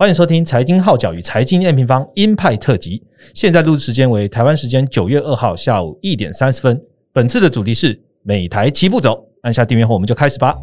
欢迎收听财经号角与财经 N 平方鹰派特辑。现在录制时间为台湾时间九月二号下午一点三十分。本次的主题是美台齐步走。按下订阅后，我们就开始吧。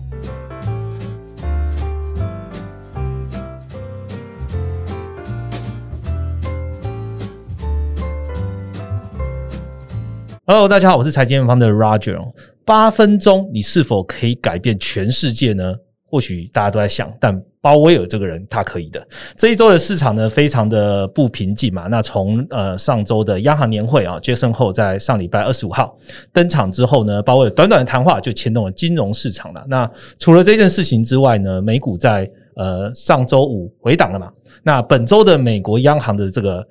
Hello，大家好，我是财经方的 Roger。八分钟，你是否可以改变全世界呢？或许大家都在想，但鲍威尔这个人他可以的。这一周的市场呢，非常的不平静嘛。那从呃上周的央行年会啊杰森后在上礼拜二十五号登场之后呢，鲍威尔短短的谈话就牵动了金融市场了。那除了这件事情之外呢，美股在呃上周五回档了嘛。那本周的美国央行的这个。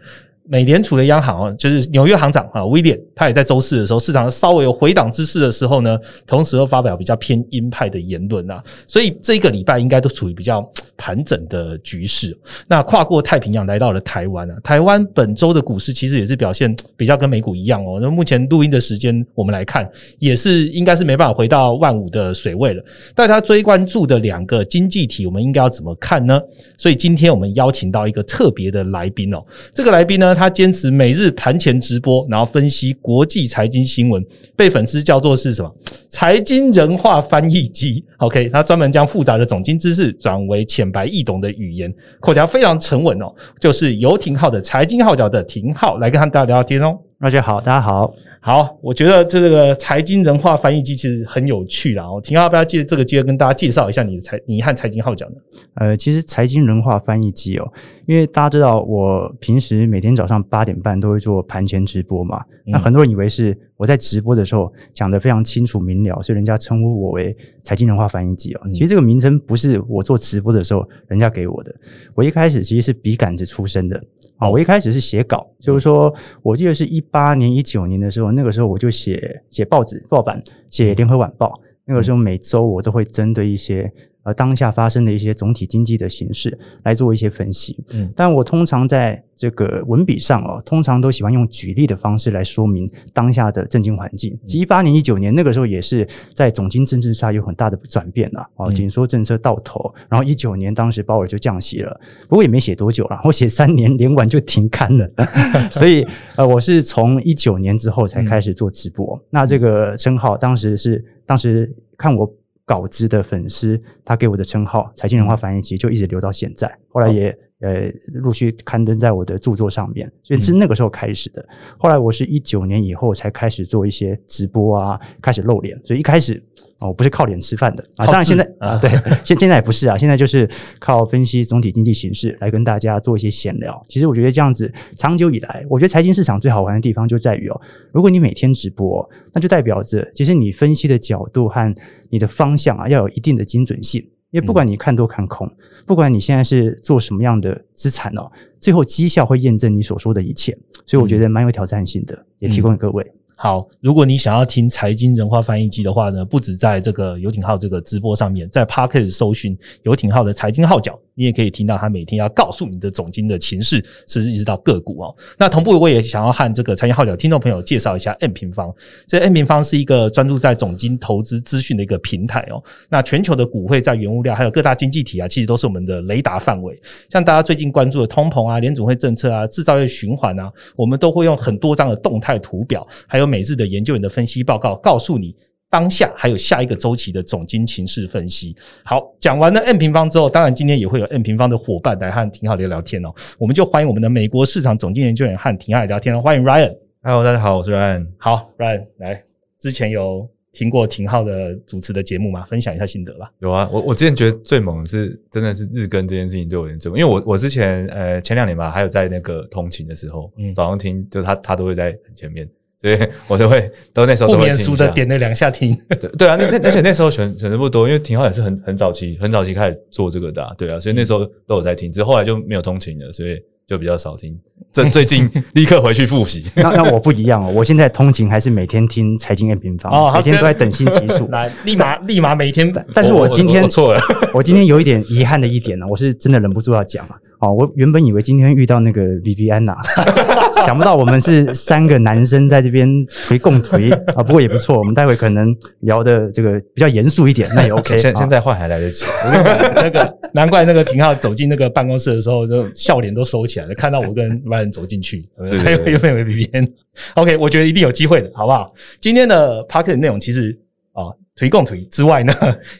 美联储的央行啊，就是纽约行长啊，威廉，他也在周四的时候，市场稍微有回档之势的时候呢，同时又发表比较偏鹰派的言论啊，所以这一个礼拜应该都处于比较盘整的局势。那跨过太平洋来到了台湾啊，台湾本周的股市其实也是表现比较跟美股一样哦。那目前录音的时间我们来看，也是应该是没办法回到万五的水位了。大家追关注的两个经济体，我们应该要怎么看呢？所以今天我们邀请到一个特别的来宾哦，这个来宾呢。他坚持每日盘前直播，然后分析国际财经新闻，被粉丝叫做是什么？财经人话翻译机。OK，他专门将复杂的总经知识转为浅白易懂的语言，口条非常沉稳哦。就是游庭皓的财经号角的廷浩来跟大家聊聊天哦。大家好，大家好。好，我觉得这个财经人话翻译机其实很有趣啦。我庭皓要不要借这个机会跟大家介绍一下你的财，你和财经号角呢？呃，其实财经人话翻译机哦，因为大家知道我平时每天早上八点半都会做盘前直播嘛，嗯、那很多人以为是我在直播的时候讲得非常清楚明了，所以人家称呼我为财经人话翻译机哦。嗯、其实这个名称不是我做直播的时候人家给我的，我一开始其实是笔杆子出身的啊，我一开始是写稿，就是说我记得是一八年、一九年的时候。那个时候我就写写报纸报版，写联合晚报。那个时候每周我都会针对一些呃当下发生的一些总体经济的形势来做一些分析。嗯，但我通常在这个文笔上哦，通常都喜欢用举例的方式来说明当下的政经环境。一八年、一九年那个时候也是在总经政治上有很大的转变了哦，紧缩政策到头，然后一九年当时鲍尔就降息了，不过也没写多久了，我写三年连完就停刊了。所以呃，我是从一九年之后才开始做直播。那这个称号当时是。当时看我稿子的粉丝，他给我的称号“财经人化翻译机”就一直留到现在。后来也呃陆续刊登在我的著作上面，所以是那个时候开始的。后来我是一九年以后才开始做一些直播啊，开始露脸。所以一开始。我不是靠脸吃饭的啊，当然现在啊，对，现现在也不是啊，现在就是靠分析总体经济形势来跟大家做一些闲聊。其实我觉得这样子，长久以来，我觉得财经市场最好玩的地方就在于哦，如果你每天直播，那就代表着其实你分析的角度和你的方向啊，要有一定的精准性。因为不管你看多看空，不管你现在是做什么样的资产哦，最后绩效会验证你所说的一切。所以我觉得蛮有挑战性的，也提供给各位。好，如果你想要听财经人话翻译机的话呢，不止在这个游艇号这个直播上面，在 Podcast 搜寻游艇号的财经号角。你也可以听到他每天要告诉你的总经的情势，甚至一直到个股哦。那同步我也想要和这个财经号角听众朋友介绍一下 M 平方。这 M 平方是一个专注在总经投资资讯的一个平台哦。那全球的股汇、在原物料还有各大经济体啊，其实都是我们的雷达范围。像大家最近关注的通膨啊、联准会政策啊、制造业循环啊，我们都会用很多张的动态图表，还有每日的研究员的分析报告，告诉你。当下还有下一个周期的总经情势分析。好，讲完了 N 平方之后，当然今天也会有 N 平方的伙伴来和廷浩聊聊天哦。我们就欢迎我们的美国市场总经研究员和廷浩聊天哦。欢迎 Ryan。Hello，大家好，我是 Ryan。好，Ryan 来，之前有听过廷浩的主持的节目吗？分享一下心得吧。有啊，我我之前觉得最猛的是真的是日更这件事情对我有点最猛，因为我我之前呃前两年吧，还有在那个通勤的时候，嗯，早上听，就他他都会在很前面。对，我都会，都那时候都会听一下。不免俗的点了两下听。对对啊，那那而且那时候选选择不多，因为廷浩也是很很早期，很早期开始做这个的，啊，对啊，所以那时候都有在听，只后后来就没有通勤了，所以就比较少听。这最近 立刻回去复习。那那我不一样哦，我现在通勤还是每天听财经 M 平方，哦，每天都在等新集数，来立马立马每天。但是我今天错了，我今天有一点遗憾的一点呢，我是真的忍不住要讲啊。好，我原本以为今天遇到那个 Viviana，想不到我们是三个男生在这边推共推啊。不过也不错，我们待会可能聊的这个比较严肃一点，那也 OK。现现在换还来得及。那个难怪那个廷浩走进那个办公室的时候，就笑脸都收起来了。看到我跟 Ryan 走进去，他又又变为 Viviana。OK，我觉得一定有机会的，好不好？今天的 Podcast 内容其实啊。推共推之外呢，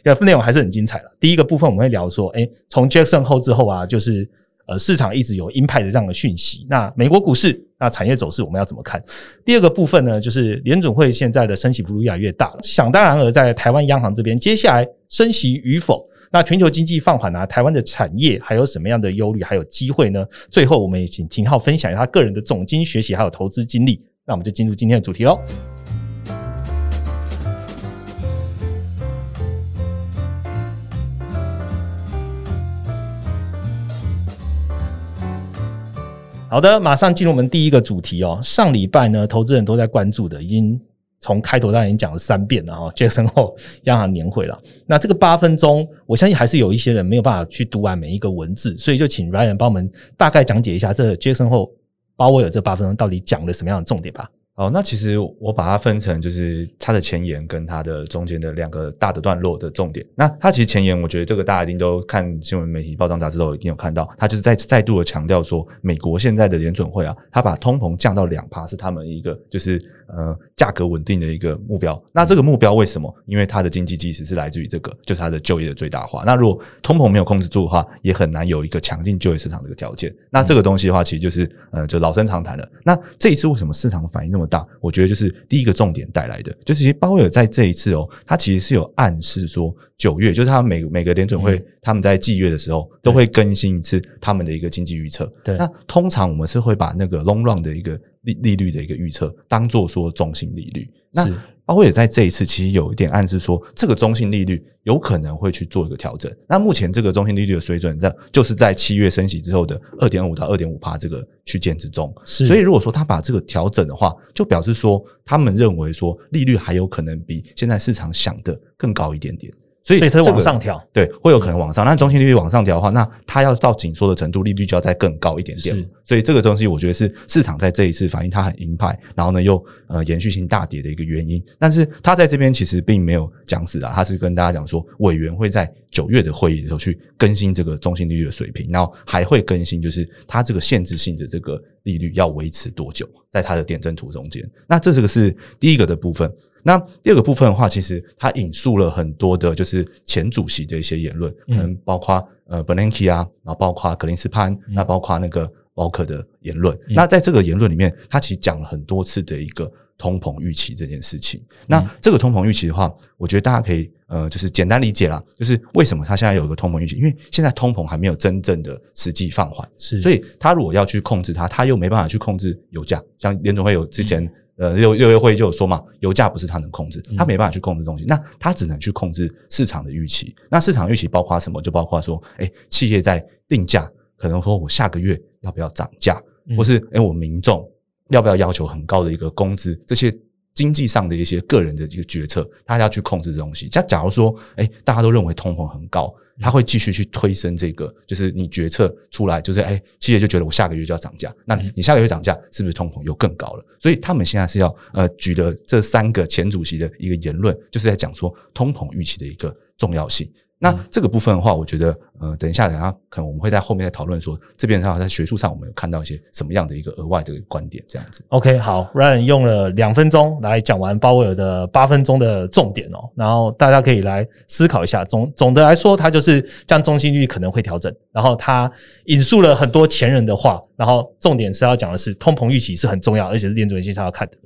要内容还是很精彩了。第一个部分我们会聊说，诶，从 Jackson Hole 之后啊，就是呃市场一直有鹰派的这样的讯息。那美国股市那产业走势我们要怎么看？第二个部分呢，就是联准会现在的升息幅度越来越大了。想当然而在台湾央行这边，接下来升息与否？那全球经济放缓啊，台湾的产业还有什么样的忧虑还有机会呢？最后我们也请廷浩分享一下他个人的总经学习还有投资经历。那我们就进入今天的主题喽。好的，马上进入我们第一个主题哦。上礼拜呢，投资人都在关注的，已经从开头到已经讲了三遍了哈。Jackson Hole 央行年会了，那这个八分钟，我相信还是有一些人没有办法去读完每一个文字，所以就请 Ryan 帮我们大概讲解一下这 Jackson Hole 鲍威尔这八分钟到底讲了什么样的重点吧。哦，那其实我把它分成就是它的前沿跟它的中间的两个大的段落的重点。那它其实前沿，我觉得这个大家一定都看新闻媒体、报章杂志都一定有看到，它就是再再度的强调说，美国现在的联准会啊，它把通膨降到两趴是他们一个就是。呃，价格稳定的一个目标。那这个目标为什么？因为它的经济基石是来自于这个，就是它的就业的最大化。那如果通膨没有控制住的话，也很难有一个强劲就业市场的一个条件。那这个东西的话，其实就是呃，就老生常谈了。那这一次为什么市场反应那么大？我觉得就是第一个重点带来的，就是其实鲍威尔在这一次哦，他其实是有暗示说，九月就是他每每个联准会他们在季月的时候都会更新一次他们的一个经济预测。对，那通常我们是会把那个 long run 的一个。利利率的一个预测，当做说中性利率。那包括也在这一次其实有一点暗示说，这个中性利率有可能会去做一个调整。那目前这个中性利率的水准在，就是在七月升息之后的二点五到二点五帕这个区间之中。所以如果说他把这个调整的话，就表示说他们认为说利率还有可能比现在市场想的更高一点点。所以，它往上调，对，会有可能往上。那中心利率往上调的话，那它要到紧缩的程度，利率就要再更高一点点。所以这个东西，我觉得是市场在这一次反映它很鹰派，然后呢又呃延续性大跌的一个原因。但是它在这边其实并没有讲死啊，它是跟大家讲说，委员会在九月的会议的时候去更新这个中心利率的水平，然后还会更新，就是它这个限制性的这个利率要维持多久，在它的点阵图中间。那这这个是第一个的部分。那第二个部分的话，其实它引述了很多的，就是前主席的一些言论，可能包括呃，Bernanke 啊，然后包括格林斯潘，那包括那个鲍克的言论。那在这个言论里面，他其实讲了很多次的一个通膨预期这件事情。那这个通膨预期的话，我觉得大家可以呃，就是简单理解啦，就是为什么他现在有一个通膨预期？因为现在通膨还没有真正的实际放缓，是，所以他如果要去控制它，他又没办法去控制油价，像联总会有之前。呃，六六月会议就有说嘛，油价不是他能控制，他没办法去控制东西，那他只能去控制市场的预期。那市场预期包括什么？就包括说，诶，企业在定价，可能说我下个月要不要涨价，或是诶，我民众要不要要求很高的一个工资，这些经济上的一些个人的一个决策，他要去控制这东西。假假如说，诶，大家都认为通膨很高。他会继续去推升这个，就是你决策出来，就是哎，企业就觉得我下个月就要涨价，那你下个月涨价，是不是通膨又更高了？所以他们现在是要呃举了这三个前主席的一个言论，就是在讲说通膨预期的一个重要性。那这个部分的话，我觉得，呃，等一下，等下，可能我们会在后面再讨论说，这边的话，在学术上我们有看到一些什么样的一个额外的观点，这样子。OK，好，Ryan 用了两分钟来讲完鲍威尔的八分钟的重点哦，然后大家可以来思考一下。总总的来说，他就是将中心率可能会调整，然后他引述了很多前人的话，然后重点是要讲的是通膨预期是很重要，而且是联准会经常要看的。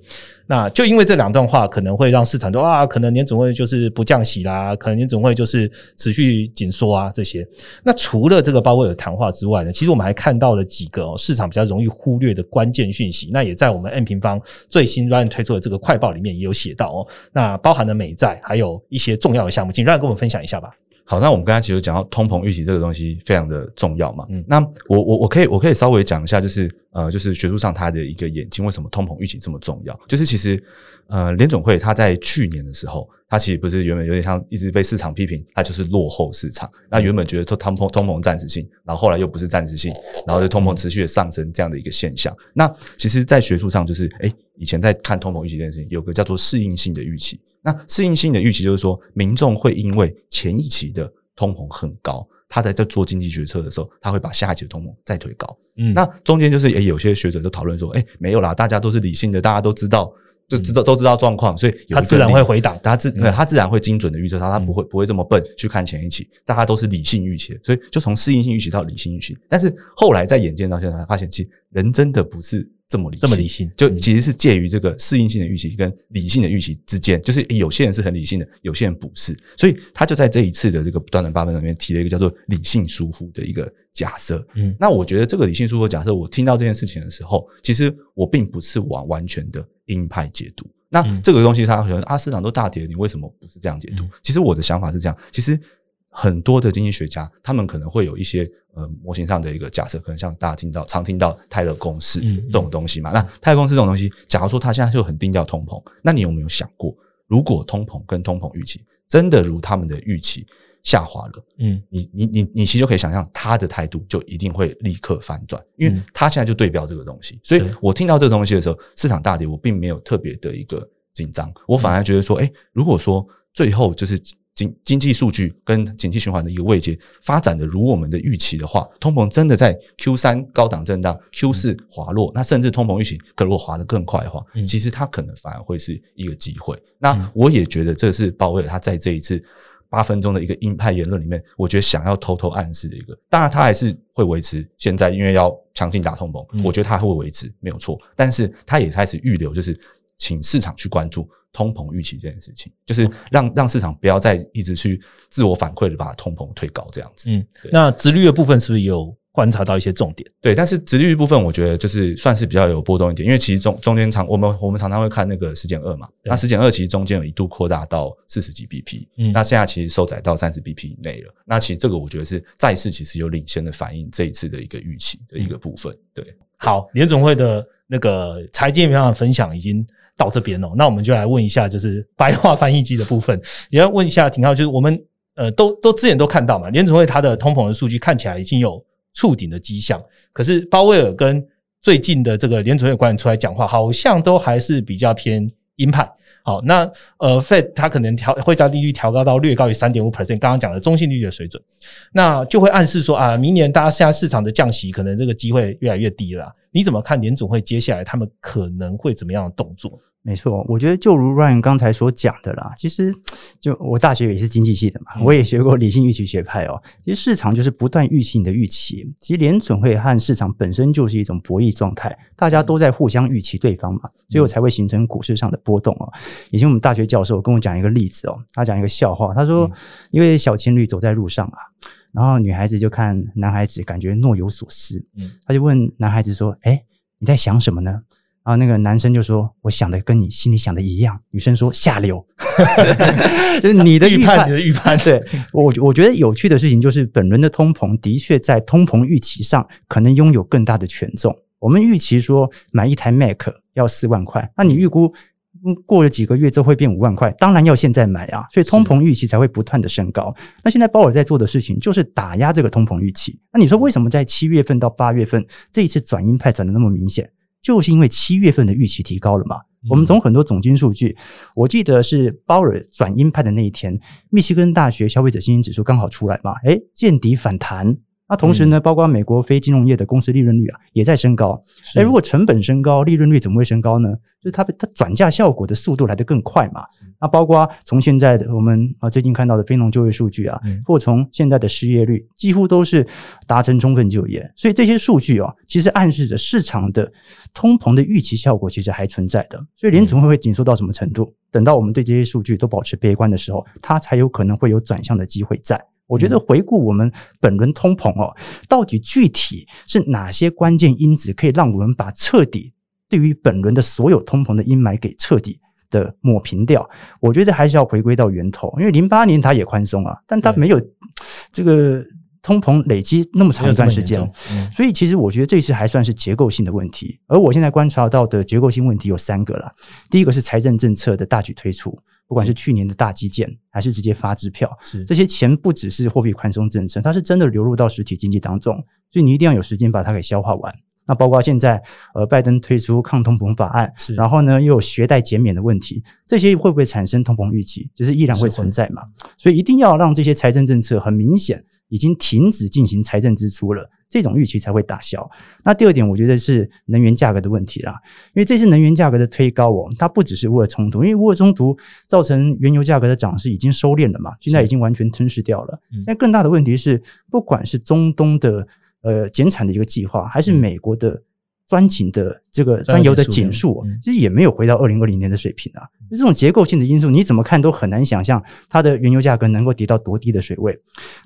那就因为这两段话可能会让市场说啊，可能联准会就是不降息啦，可能联准会就是持续紧缩啊这些。那除了这个鲍威尔谈话之外呢，其实我们还看到了几个哦，市场比较容易忽略的关键讯息。那也在我们 M 平方最新 Ryan 推出的这个快报里面也有写到哦。那包含了美债，还有一些重要的项目，请 Ryan 跟我们分享一下吧。好，那我们刚才其实讲到通膨预期这个东西非常的重要嘛。嗯，那我我我可以我可以稍微讲一下，就是呃，就是学术上它的一个眼睛，为什么通膨预期这么重要？就是其实呃，联总会它在去年的时候，它其实不是原本有点像一直被市场批评，它就是落后市场。那原本觉得通膨通膨暂时性，然后后来又不是暂时性，然后就通膨持续的上升这样的一个现象。那其实，在学术上就是，诶，以前在看通膨预期这件事情，有个叫做适应性的预期。那适应性的预期就是说，民众会因为前一期的通膨很高，他在在做经济决策的时候，他会把下一期的通膨再推高。嗯，那中间就是诶，有些学者就讨论说，诶，没有啦，大家都是理性的，大家都知道，就知道都知道状况，所以他自然会回档，他自他自然会精准的预测，他他不会不会这么笨去看前一期，大家都是理性预期的，所以就从适应性预期到理性预期。但是后来在眼见到现在，发现其实人真的不是。这么理性，这么理性，就其实是介于这个适应性的预期跟理性的预期之间，就是有些人是很理性的，有些人不是，所以他就在这一次的这个短短八分钟里面提了一个叫做理性疏忽的一个假设。嗯，那我觉得这个理性疏忽假设，我听到这件事情的时候，其实我并不是完完全的鹰派解读。那这个东西，他可能啊，市场都大跌，你为什么不是这样解读？其实我的想法是这样，其实。很多的经济学家，他们可能会有一些呃模型上的一个假设，可能像大家听到常听到泰勒公式这种东西嘛。嗯嗯、那泰勒公式这种东西，假如说他现在就很定调通膨，那你有没有想过，如果通膨跟通膨预期真的如他们的预期下滑了，嗯，你你你你其实就可以想象他的态度就一定会立刻反转，因为他现在就对标这个东西。所以我听到这个东西的时候，市场大跌，我并没有特别的一个紧张，我反而觉得说，哎，如果说最后就是。经经济数据跟景气循环的一个位阶发展的如我们的预期的话，通膨真的在 Q 三高档震荡，Q 四滑落，那甚至通膨预期可如果滑得更快的话，其实它可能反而会是一个机会。那我也觉得这是鲍威尔他在这一次八分钟的一个鹰派言论里面，我觉得想要偷偷暗示的一个。当然，他还是会维持现在，因为要强劲打通膨，我觉得他会维持没有错，但是他也开始预留，就是请市场去关注。通膨预期这件事情，就是让让市场不要再一直去自我反馈的把通膨推高这样子。嗯，那殖率的部分是不是有观察到一些重点？对，但是殖率部分我觉得就是算是比较有波动一点，因为其实中中间常我们我们常常会看那个十减二嘛，那十减二其实中间有一度扩大到四十几 BP，嗯，那现在其实收窄到三十 BP 以内了。那其实这个我觉得是债市其实有领先的反映这一次的一个预期的一个部分。对，好，联总会的那个财经面上的分享已经。到这边哦，那我们就来问一下，就是白话翻译机的部分，也要问一下廷浩，就是我们呃都都之前都看到嘛，联准会它的通膨的数据看起来已经有触顶的迹象，可是鲍威尔跟最近的这个联准会官员出来讲话，好像都还是比较偏鹰派。好，那呃，Fed 它可能调会将利率调高到略高于三点五 percent，刚刚讲的中性利率的水准，那就会暗示说啊，明年大家现在市场的降息可能这个机会越来越低了。你怎么看联总会接下来他们可能会怎么样的动作？没错，我觉得就如 Ryan 刚才所讲的啦，其实就我大学也是经济系的嘛，我也学过理性预期学派哦。其实市场就是不断预期你的预期，其实联准会和市场本身就是一种博弈状态，大家都在互相预期对方嘛，最后才会形成股市上的波动哦。以前我们大学教授跟我讲一个例子哦，他讲一个笑话，他说，因为小情侣走在路上啊，然后女孩子就看男孩子感觉若有所思，嗯，他就问男孩子说：“诶，你在想什么呢？”然后那个男生就说：“我想的跟你心里想的一样。”女生说：“下流。” 就是你的预判，你的预判。对，我我觉得有趣的事情就是，本轮的通膨的确在通膨预期上可能拥有更大的权重。我们预期说买一台 Mac 要四万块，那你预估过了几个月之后会变五万块，当然要现在买啊。所以通膨预期才会不断的升高。那现在鲍尔在做的事情就是打压这个通膨预期。那你说为什么在七月份到八月份这一次转鹰派转的那么明显？就是因为七月份的预期提高了嘛。我们从很多总经数据，我记得是鲍尔转鹰派的那一天，密西根大学消费者信心指数刚好出来嘛，诶，见底反弹。那同时呢，包括美国非金融业的公司利润率啊，也在升高。哎，如果成本升高，利润率怎么会升高呢？就是它它转嫁效果的速度来得更快嘛。那包括从现在的我们啊最近看到的非农就业数据啊，或从现在的失业率，几乎都是达成充分就业。所以这些数据哦，其实暗示着市场的通膨的预期效果其实还存在的。所以联总会会紧缩到什么程度？等到我们对这些数据都保持悲观的时候，它才有可能会有转向的机会在。我觉得回顾我们本轮通膨哦，到底具体是哪些关键因子可以让我们把彻底对于本轮的所有通膨的阴霾给彻底的抹平掉。我觉得还是要回归到源头，因为零八年它也宽松啊，但它没有这个。通膨累积那么长一段时间，嗯、所以其实我觉得这次还算是结构性的问题。而我现在观察到的结构性问题有三个了。第一个是财政政策的大举推出，不管是去年的大基建，还是直接发支票，这些钱不只是货币宽松政策，它是真的流入到实体经济当中，所以你一定要有时间把它给消化完。那包括现在呃，拜登推出抗通膨法案，然后呢又有学贷减免的问题，这些会不会产生通膨预期？就是依然会存在嘛。所以一定要让这些财政政策很明显。已经停止进行财政支出了，这种预期才会打消。那第二点，我觉得是能源价格的问题啦，因为这次能源价格的推高哦，它不只是乌尔冲突，因为乌尔冲突造成原油价格的涨势已经收敛了嘛，现在已经完全吞噬掉了。但更大的问题是，不管是中东的呃减产的一个计划，还是美国的。钻井的这个钻油的井数，其实也没有回到二零二零年的水平啊。就这种结构性的因素，你怎么看都很难想象它的原油价格能够跌到多低的水位。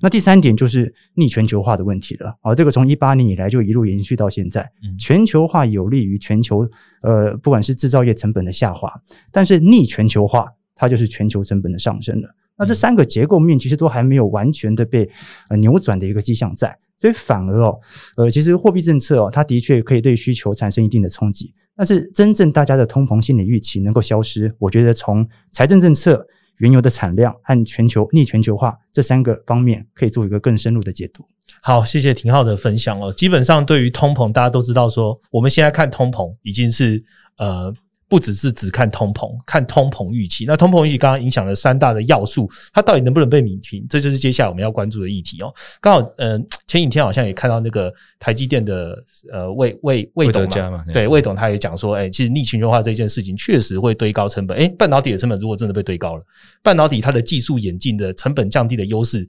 那第三点就是逆全球化的问题了啊，这个从一八年以来就一路延续到现在。全球化有利于全球呃，不管是制造业成本的下滑，但是逆全球化它就是全球成本的上升了。那这三个结构面其实都还没有完全的被呃扭转的一个迹象在。所以反而哦，呃，其实货币政策哦，它的确可以对需求产生一定的冲击。但是真正大家的通膨心理预期能够消失，我觉得从财政政策、原油的产量和全球逆全球化这三个方面，可以做一个更深入的解读。好，谢谢廷浩的分享哦。基本上对于通膨，大家都知道说，我们现在看通膨已经是呃。不只是只看通膨，看通膨预期。那通膨预期刚刚影响了三大的要素，它到底能不能被弭平？这就是接下来我们要关注的议题哦。刚好，嗯、呃，前几天好像也看到那个台积电的呃魏魏魏董嘛，对魏董他也讲说，哎、欸，其实逆全球化这件事情确实会堆高成本。哎、欸，半导体的成本如果真的被堆高了，半导体它的技术演进的成本降低的优势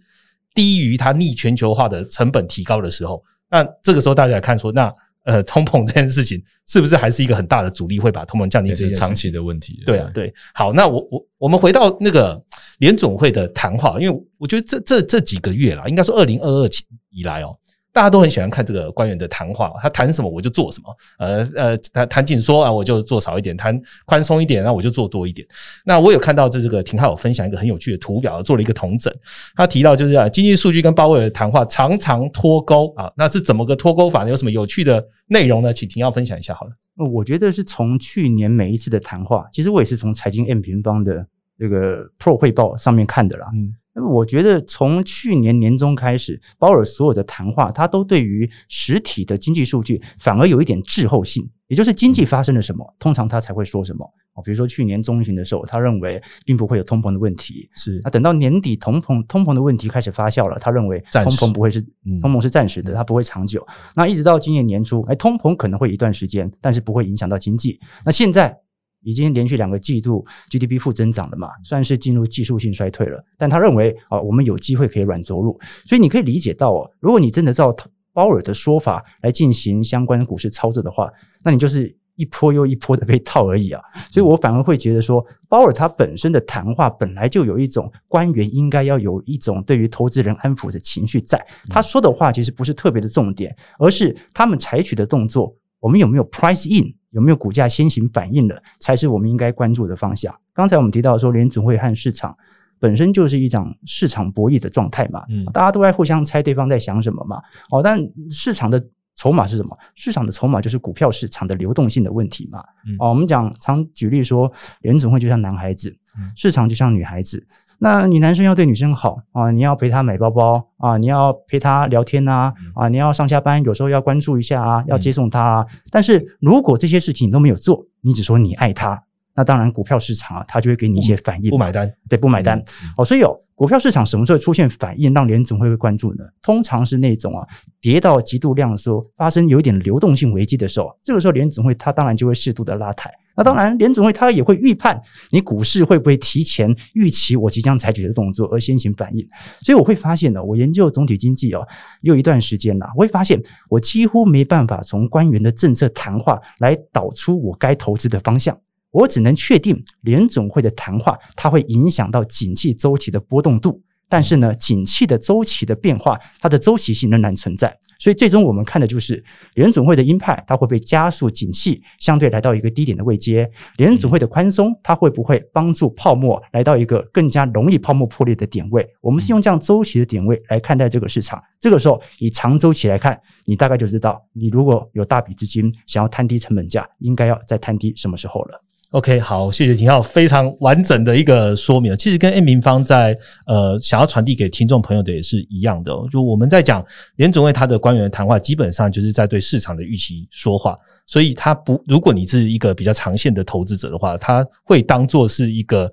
低于它逆全球化的成本提高的时候，那这个时候大家来看说那。呃，通膨这件事情是不是还是一个很大的阻力，会把通膨降低？这是长期的问题。对啊，对。好，那我我我们回到那个联总会的谈话，因为我觉得这这这几个月啦，应该说二零二二以来哦。大家都很喜欢看这个官员的谈话，他谈什么我就做什么。呃呃，谈谈紧缩啊，我就做少一点；谈宽松一点，那我就做多一点。那我有看到这这个廷浩有分享一个很有趣的图表，做了一个统整。他提到就是啊，经济数据跟鲍威尔的谈话常常脱钩啊，那是怎么个脱钩法呢？有什么有趣的内容呢？请廷浩分享一下好了。我觉得是从去年每一次的谈话，其实我也是从财经 M 平方的这个 Pro 汇报上面看的啦。嗯。我觉得从去年年中开始，鲍尔所有的谈话，他都对于实体的经济数据反而有一点滞后性，也就是经济发生了什么，通常他才会说什么。比如说去年中旬的时候，他认为并不会有通膨的问题，是。那等到年底通膨通膨的问题开始发酵了，他认为通膨不会是通膨是暂时的，它不会长久。那一直到今年年初，哎，通膨可能会一段时间，但是不会影响到经济。那现在。已经连续两个季度 GDP 负增长了嘛，算是进入技术性衰退了。但他认为啊，我们有机会可以软着陆，所以你可以理解到哦，如果你真的照鲍尔的说法来进行相关股市操作的话，那你就是一波又一波的被套而已啊。所以我反而会觉得说，鲍尔他本身的谈话本来就有一种官员应该要有一种对于投资人安抚的情绪在。他说的话其实不是特别的重点，而是他们采取的动作，我们有没有 price in？有没有股价先行反应了，才是我们应该关注的方向。刚才我们提到说，联准会和市场本身就是一场市场博弈的状态嘛，嗯，大家都在互相猜对方在想什么嘛。哦，但市场的筹码是什么？市场的筹码就是股票市场的流动性的问题嘛。哦，我们讲常举例说，联总会就像男孩子，市场就像女孩子。那你男生要对女生好啊，你要陪她买包包啊，你要陪她聊天呐啊，你要上下班有时候要关注一下啊，要接送她啊。但是如果这些事情你都没有做，你只说你爱她，那当然股票市场啊，它就会给你一些反应，不买单，对，不买单。哦，所以哦。股票市场什么时候出现反应，让联总会会关注呢？通常是那种啊，跌到极度量的时候，发生有一点流动性危机的时候，这个时候联总会它当然就会适度的拉抬。那当然，联总会它也会预判你股市会不会提前预期我即将采取的动作而先行反应。所以我会发现呢，我研究总体经济哦，有一段时间了，我会发现我几乎没办法从官员的政策谈话来导出我该投资的方向。我只能确定联总会的谈话，它会影响到景气周期的波动度，但是呢，景气的周期的变化，它的周期性仍然存在。所以最终我们看的就是联总会的鹰派，它会不会加速景气相对来到一个低点的位阶？联总会的宽松，它会不会帮助泡沫来到一个更加容易泡沫破裂的点位？我们是用这样周期的点位来看待这个市场。这个时候以长周期来看，你大概就知道，你如果有大笔资金想要摊低成本价，应该要再摊低什么时候了。OK，好，谢谢廷浩非常完整的一个说明。其实跟 M 平方在呃想要传递给听众朋友的也是一样的哦。就我们在讲联总会他的官员谈话，基本上就是在对市场的预期说话。所以他不，如果你是一个比较长线的投资者的话，他会当做是一个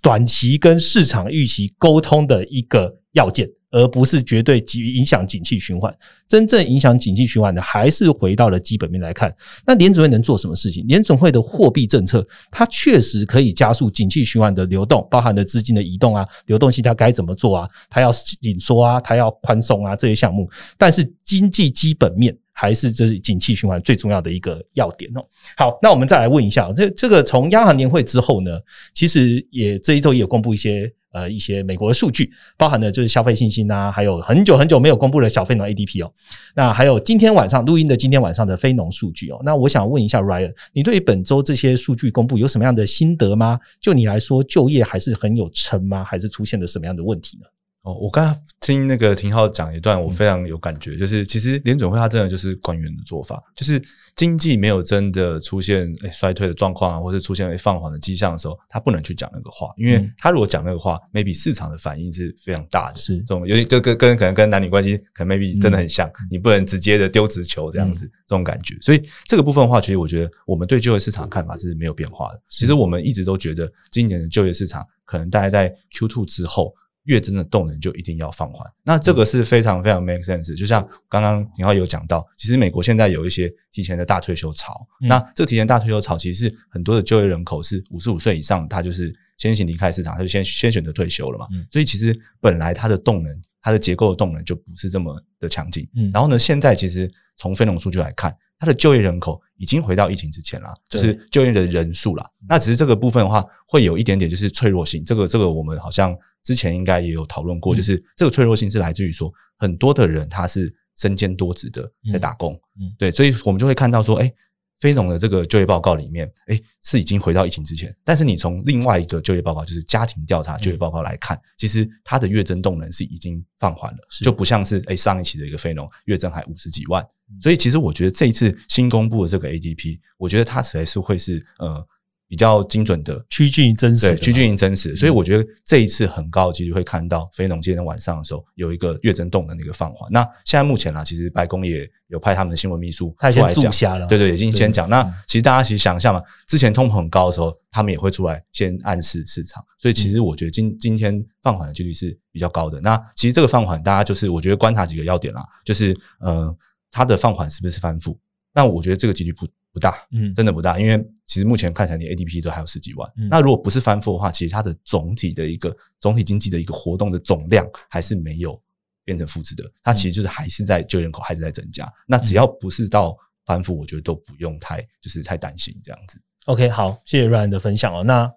短期跟市场预期沟通的一个要件。而不是绝对影响景气循环，真正影响景气循环的，还是回到了基本面来看。那联准会能做什么事情？联准会的货币政策，它确实可以加速景气循环的流动，包含的资金的移动啊，流动性它该怎么做啊？它要紧缩啊，它要宽松啊，这些项目。但是经济基本面还是这是景气循环最重要的一个要点哦。好，那我们再来问一下，这这个从央行年会之后呢，其实也这一周也有公布一些。呃，一些美国的数据，包含的就是消费信心呐，还有很久很久没有公布的小非农 ADP 哦。那还有今天晚上录音的今天晚上的非农数据哦。那我想问一下 Ryan，你对于本周这些数据公布有什么样的心得吗？就你来说，就业还是很有撑吗？还是出现了什么样的问题呢？哦，我刚才听那个廷浩讲一段，我非常有感觉，就是其实联准会它真的就是官员的做法，就是经济没有真的出现诶衰退的状况啊，或是出现诶放缓的迹象的时候，他不能去讲那个话，因为他如果讲那个话，maybe 市场的反应是非常大的，是。这种有点就跟跟可能跟男女关系可能 maybe 真的很像，你不能直接的丢直球这样子这种感觉，所以这个部分的话，其实我觉得我们对就业市场的看法是没有变化的。其实我们一直都觉得今年的就业市场可能大概在 Q two 之后。月真的动能就一定要放缓，那这个是非常非常 make sense。就像刚刚廷浩有讲到，其实美国现在有一些提前的大退休潮，嗯、那这个提前大退休潮其实是很多的就业人口是五十五岁以上，他就是先行离开市场，他就先先选择退休了嘛。嗯、所以其实本来它的动能，它的结构的动能就不是这么的强劲。嗯，然后呢，现在其实从非农数据来看，它的就业人口已经回到疫情之前了，就是就业的人数了。那只是这个部分的话，会有一点点就是脆弱性。这个这个我们好像。之前应该也有讨论过，就是这个脆弱性是来自于说很多的人他是身兼多职的在打工，嗯，对，所以我们就会看到说，哎，非农的这个就业报告里面，哎，是已经回到疫情之前，但是你从另外一个就业报告，就是家庭调查就业报告来看，其实它的月增动能是已经放缓了，就不像是哎上一期的一个非农月增还五十几万，所以其实我觉得这一次新公布的这个 ADP，我觉得它才是会是呃。比较精准的趋近于真实，对，趋近于真实。所以我觉得这一次很高的几率会看到非农今天晚上的时候有一个月增动的那个放缓。那现在目前呢，其实白宫也有派他们的新闻秘书出来讲，对对，已经先讲。那其实大家其实想一下嘛，之前通膨很高的时候，他们也会出来先暗示市场。所以其实我觉得今今天放缓的几率是比较高的。那其实这个放缓，大家就是我觉得观察几个要点啦，就是呃，它的放缓是不是翻覆？那我觉得这个几率不不大，嗯，真的不大，因为。其实目前看起来，你 ADP 都还有十几万。嗯、那如果不是翻覆的话，其实它的总体的一个总体经济的一个活动的总量还是没有变成负值的。它其实就是还是在就业人口还是在增加。嗯、那只要不是到翻覆，我觉得都不用太就是太担心这样子。OK，好，谢谢 Ryan 的分享哦。那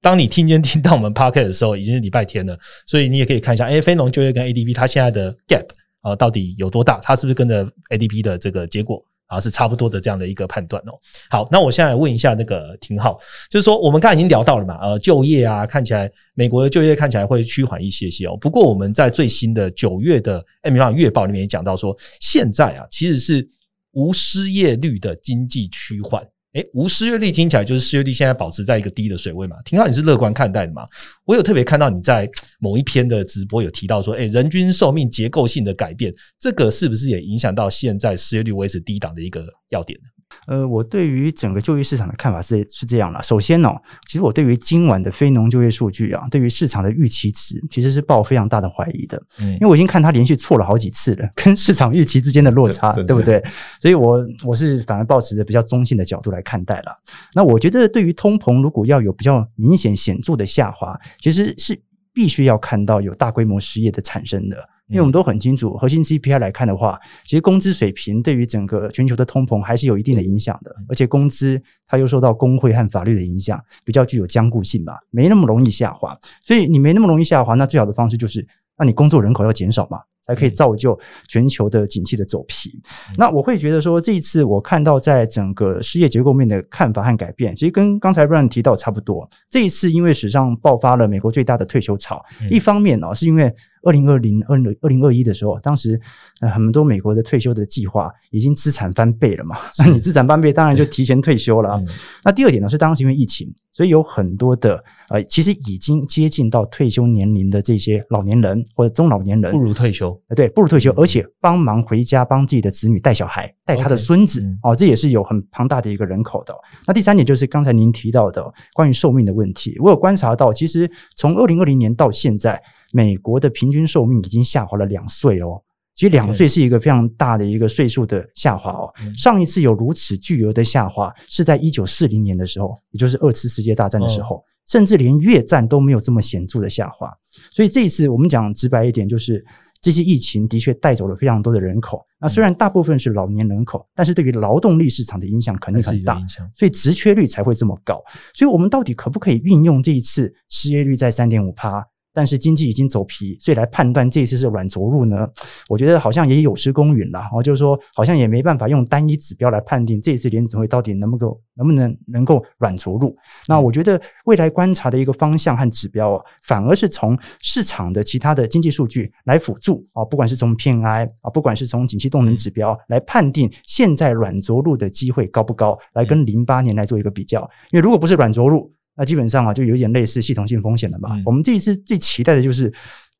当你听见听到我们 Podcast 的时候，已经是礼拜天了，所以你也可以看一下，哎，非农就业跟 ADP 它现在的 gap 啊到底有多大？它是不是跟着 ADP 的这个结果？啊，是差不多的这样的一个判断哦。好，那我现在问一下那个廷浩，就是说我们刚才已经聊到了嘛，呃，就业啊，看起来美国的就业看起来会趋缓一些些哦。不过我们在最新的九月的 M 平方月报里面也讲到说，现在啊其实是无失业率的经济趋缓。诶，无失业率听起来就是失业率现在保持在一个低的水位嘛？听到你是乐观看待的嘛？我有特别看到你在某一篇的直播有提到说，诶，人均寿命结构性的改变，这个是不是也影响到现在失业率维持低档的一个要点呢？呃，我对于整个就业市场的看法是是这样了。首先呢、哦，其实我对于今晚的非农就业数据啊，对于市场的预期值其实是抱非常大的怀疑的。嗯，因为我已经看它连续错了好几次了，跟市场预期之间的落差，对不对？所以我我是反而保持着比较中性的角度来看待了。那我觉得，对于通膨，如果要有比较明显显著的下滑，其实是必须要看到有大规模失业的产生的。因为我们都很清楚，核心 CPI 来看的话，其实工资水平对于整个全球的通膨还是有一定的影响的，而且工资它又受到工会和法律的影响，比较具有僵固性吧，没那么容易下滑。所以你没那么容易下滑，那最好的方式就是那你工作人口要减少嘛？才可以造就全球的景气的走皮。嗯、那我会觉得说，这一次我看到在整个失业结构面的看法和改变，其实跟刚才 Ryan 提到差不多。这一次因为史上爆发了美国最大的退休潮，嗯、一方面呢、哦、是因为。二零二零、二零二零二一的时候，当时呃很多美国的退休的计划已经资产翻倍了嘛，那你资产翻倍，当然就提前退休了。啊、那第二点呢，是当时因为疫情，所以有很多的呃，其实已经接近到退休年龄的这些老年人或者中老年人，不如退休，对，不如退休，而且帮忙回家帮自己的子女带小孩，带他的孙子 Okay, 嗯、哦，这也是有很庞大的一个人口的。那第三点就是刚才您提到的关于寿命的问题，我有观察到，其实从二零二零年到现在。美国的平均寿命已经下滑了两岁哦，其实两岁是一个非常大的一个岁数的下滑哦。上一次有如此巨额的下滑是在一九四零年的时候，也就是二次世界大战的时候，oh. 甚至连越战都没有这么显著的下滑。所以这一次我们讲直白一点，就是这些疫情的确带走了非常多的人口。那虽然大部分是老年人口，但是对于劳动力市场的影响肯定很大，所以职缺率才会这么高。所以我们到底可不可以运用这一次失业率在三点五趴？但是经济已经走皮，所以来判断这一次是软着陆呢？我觉得好像也有失公允了。然后就是说，好像也没办法用单一指标来判定这一次联储会到底能不能够能不能能够软着陆。那我觉得未来观察的一个方向和指标啊，反而是从市场的其他的经济数据来辅助啊，不管是从 PMI 啊，不管是从景气动能指标来判定现在软着陆的机会高不高，来跟零八年来做一个比较。因为如果不是软着陆，那基本上啊，就有点类似系统性风险了吧。嗯、我们这一次最期待的就是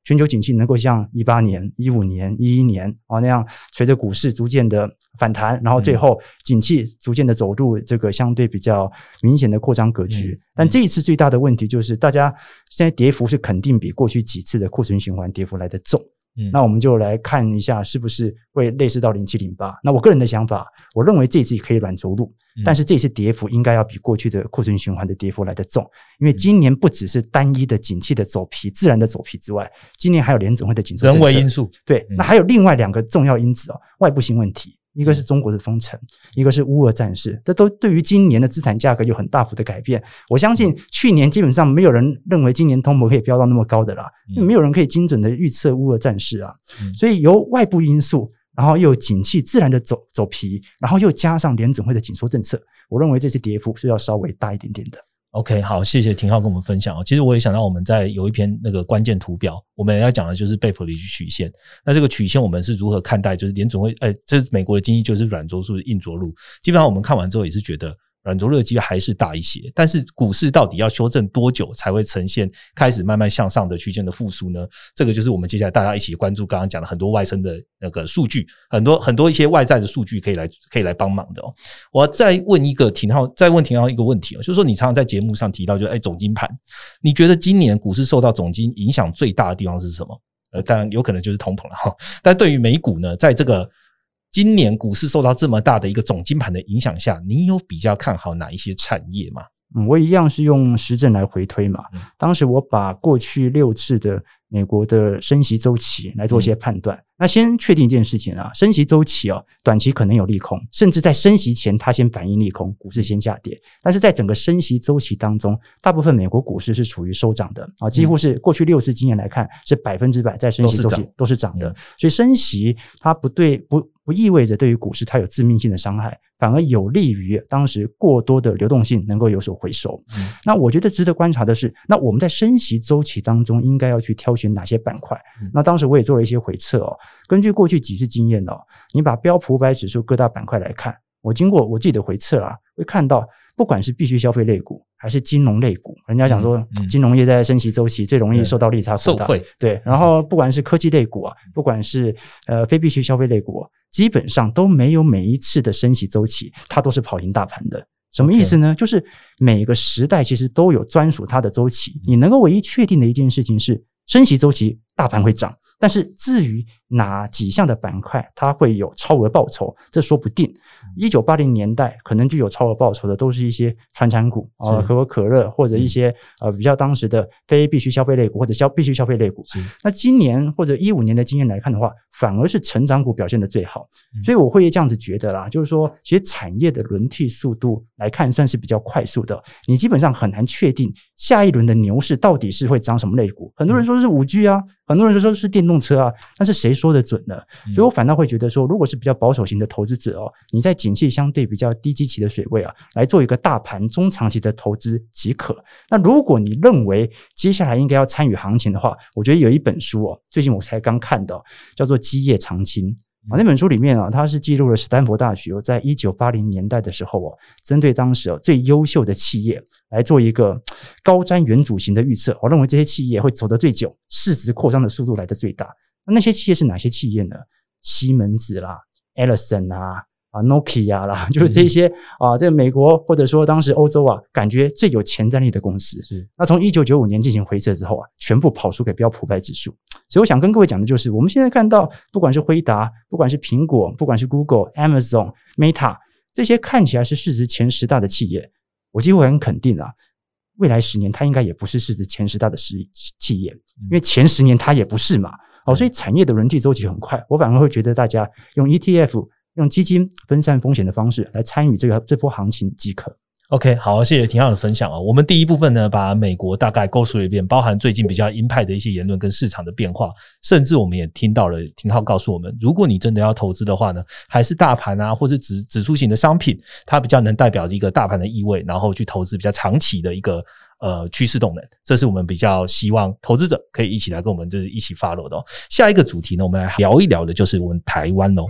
全球景气能够像一八年、一五年、一一年啊那样，随着股市逐渐的反弹，然后最后景气逐渐的走入这个相对比较明显的扩张格局。但这一次最大的问题就是，大家现在跌幅是肯定比过去几次的库存循环跌幅来得重。嗯，那我们就来看一下是不是会类似到零七零八。那我个人的想法，我认为这一次可以软着陆，但是这一次跌幅应该要比过去的库存循环的跌幅来得重，因为今年不只是单一的景气的走皮、自然的走皮之外，今年还有联总会的紧缩人为因素。对，那还有另外两个重要因子哦，外部性问题。一个是中国的封城，一个是乌俄战事，这都对于今年的资产价格有很大幅的改变。我相信去年基本上没有人认为今年通膨可以飙到那么高的啦，因为没有人可以精准的预测乌俄战事啊。所以由外部因素，然后又景气自然的走走皮，然后又加上联准会的紧缩政策，我认为这次跌幅是要稍微大一点点的。OK，好，谢谢廷浩跟我们分享哦。其实我也想到，我们在有一篇那个关键图表，我们要讲的就是贝弗里曲线。那这个曲线我们是如何看待？就是联总会，哎，这美国的经济就是软着陆、硬着陆。基本上我们看完之后也是觉得。软着陆的机还是大一些，但是股市到底要修正多久才会呈现开始慢慢向上的区间的复苏呢？这个就是我们接下来大家一起关注。刚刚讲的很多外生的那个数据，很多很多一些外在的数据可以来可以来帮忙的哦。我再问一个廷浩，再问廷浩一个问题哦，就是说你常常在节目上提到，就哎总经盘，你觉得今年股市受到总经影响最大的地方是什么？呃，当然有可能就是通膨了哈。但对于美股呢，在这个今年股市受到这么大的一个总金盘的影响下，你有比较看好哪一些产业吗？嗯，我一样是用实证来回推嘛。当时我把过去六次的美国的升息周期来做一些判断。嗯那先确定一件事情啊，升息周期啊，短期可能有利空，甚至在升息前它先反映利空，股市先下跌。但是在整个升息周期当中，大部分美国股市是处于收涨的啊，几乎是过去六次经验来看是百分之百在升息周期都是涨的。所以升息它不对不不意味着对于股市它有致命性的伤害，反而有利于当时过多的流动性能够有所回收。那我觉得值得观察的是，那我们在升息周期当中应该要去挑选哪些板块？那当时我也做了一些回测哦。根据过去几次经验哦，你把标普五百指数各大板块来看，我经过我自己的回测啊，会看到不管是必须消费类股还是金融类股，人家讲说金融业在升息周期最容易受到利差扩大，对。然后不管是科技类股啊，不管是呃非必须消费类股，基本上都没有每一次的升息周期它都是跑赢大盘的。什么意思呢？就是每个时代其实都有专属它的周期，你能够唯一确定的一件事情是升息周期大盘会涨。但是至于哪几项的板块它会有超额报酬，这说不定。一九八零年代可能就有超额报酬的，都是一些传产股啊，可口可乐或者一些呃比较当时的非必需消费类股或者消必需消费类股。那今年或者一五年的经验来看的话，反而是成长股表现的最好。所以我会这样子觉得啦，就是说，其实产业的轮替速度来看算是比较快速的。你基本上很难确定下一轮的牛市到底是会涨什么类股。很多人说是五 G 啊，很多人说是电动车啊，但是谁说得准呢？所以我反倒会觉得说，如果是比较保守型的投资者哦，你在景气相对比较低基期的水位啊，来做一个大盘中长期的投资即可。那如果你认为接下来应该要参与行情的话，我觉得有一本书哦，最近我才刚看到，叫做《基业长青》啊。那本书里面啊，它是记录了史丹佛大学在一九八零年代的时候哦，针对当时哦最优秀的企业来做一个高瞻远瞩型的预测。我认为这些企业会走得最久，市值扩张的速度来得最大。那那些企业是哪些企业呢？西门子啦，Ellison 啊。啊，Nokia 啦，就是这些、嗯、啊，在美国或者说当时欧洲啊，感觉最有前瞻力的公司。是，那从一九九五年进行回撤之后啊，全部跑输给标普百指数。所以我想跟各位讲的就是，我们现在看到，不管是辉达，不管是苹果，不管是 Google、Amazon、Meta 这些看起来是市值前十大的企业，我几乎很肯定啊，未来十年它应该也不是市值前十大的实企业，因为前十年它也不是嘛。哦，所以产业的轮替周期很快，我反而会觉得大家用 ETF。用基金分散风险的方式来参与这个这波行情即可。OK，好，谢谢廷浩的分享啊。我们第一部分呢，把美国大概勾述了一遍，包含最近比较鹰派的一些言论跟市场的变化，甚至我们也听到了廷浩告诉我们，如果你真的要投资的话呢，还是大盘啊，或是指指数型的商品，它比较能代表一个大盘的意味，然后去投资比较长期的一个呃趋势动能。这是我们比较希望投资者可以一起来跟我们就是一起 follow 的哦。下一个主题呢，我们来聊一聊的就是我们台湾喽。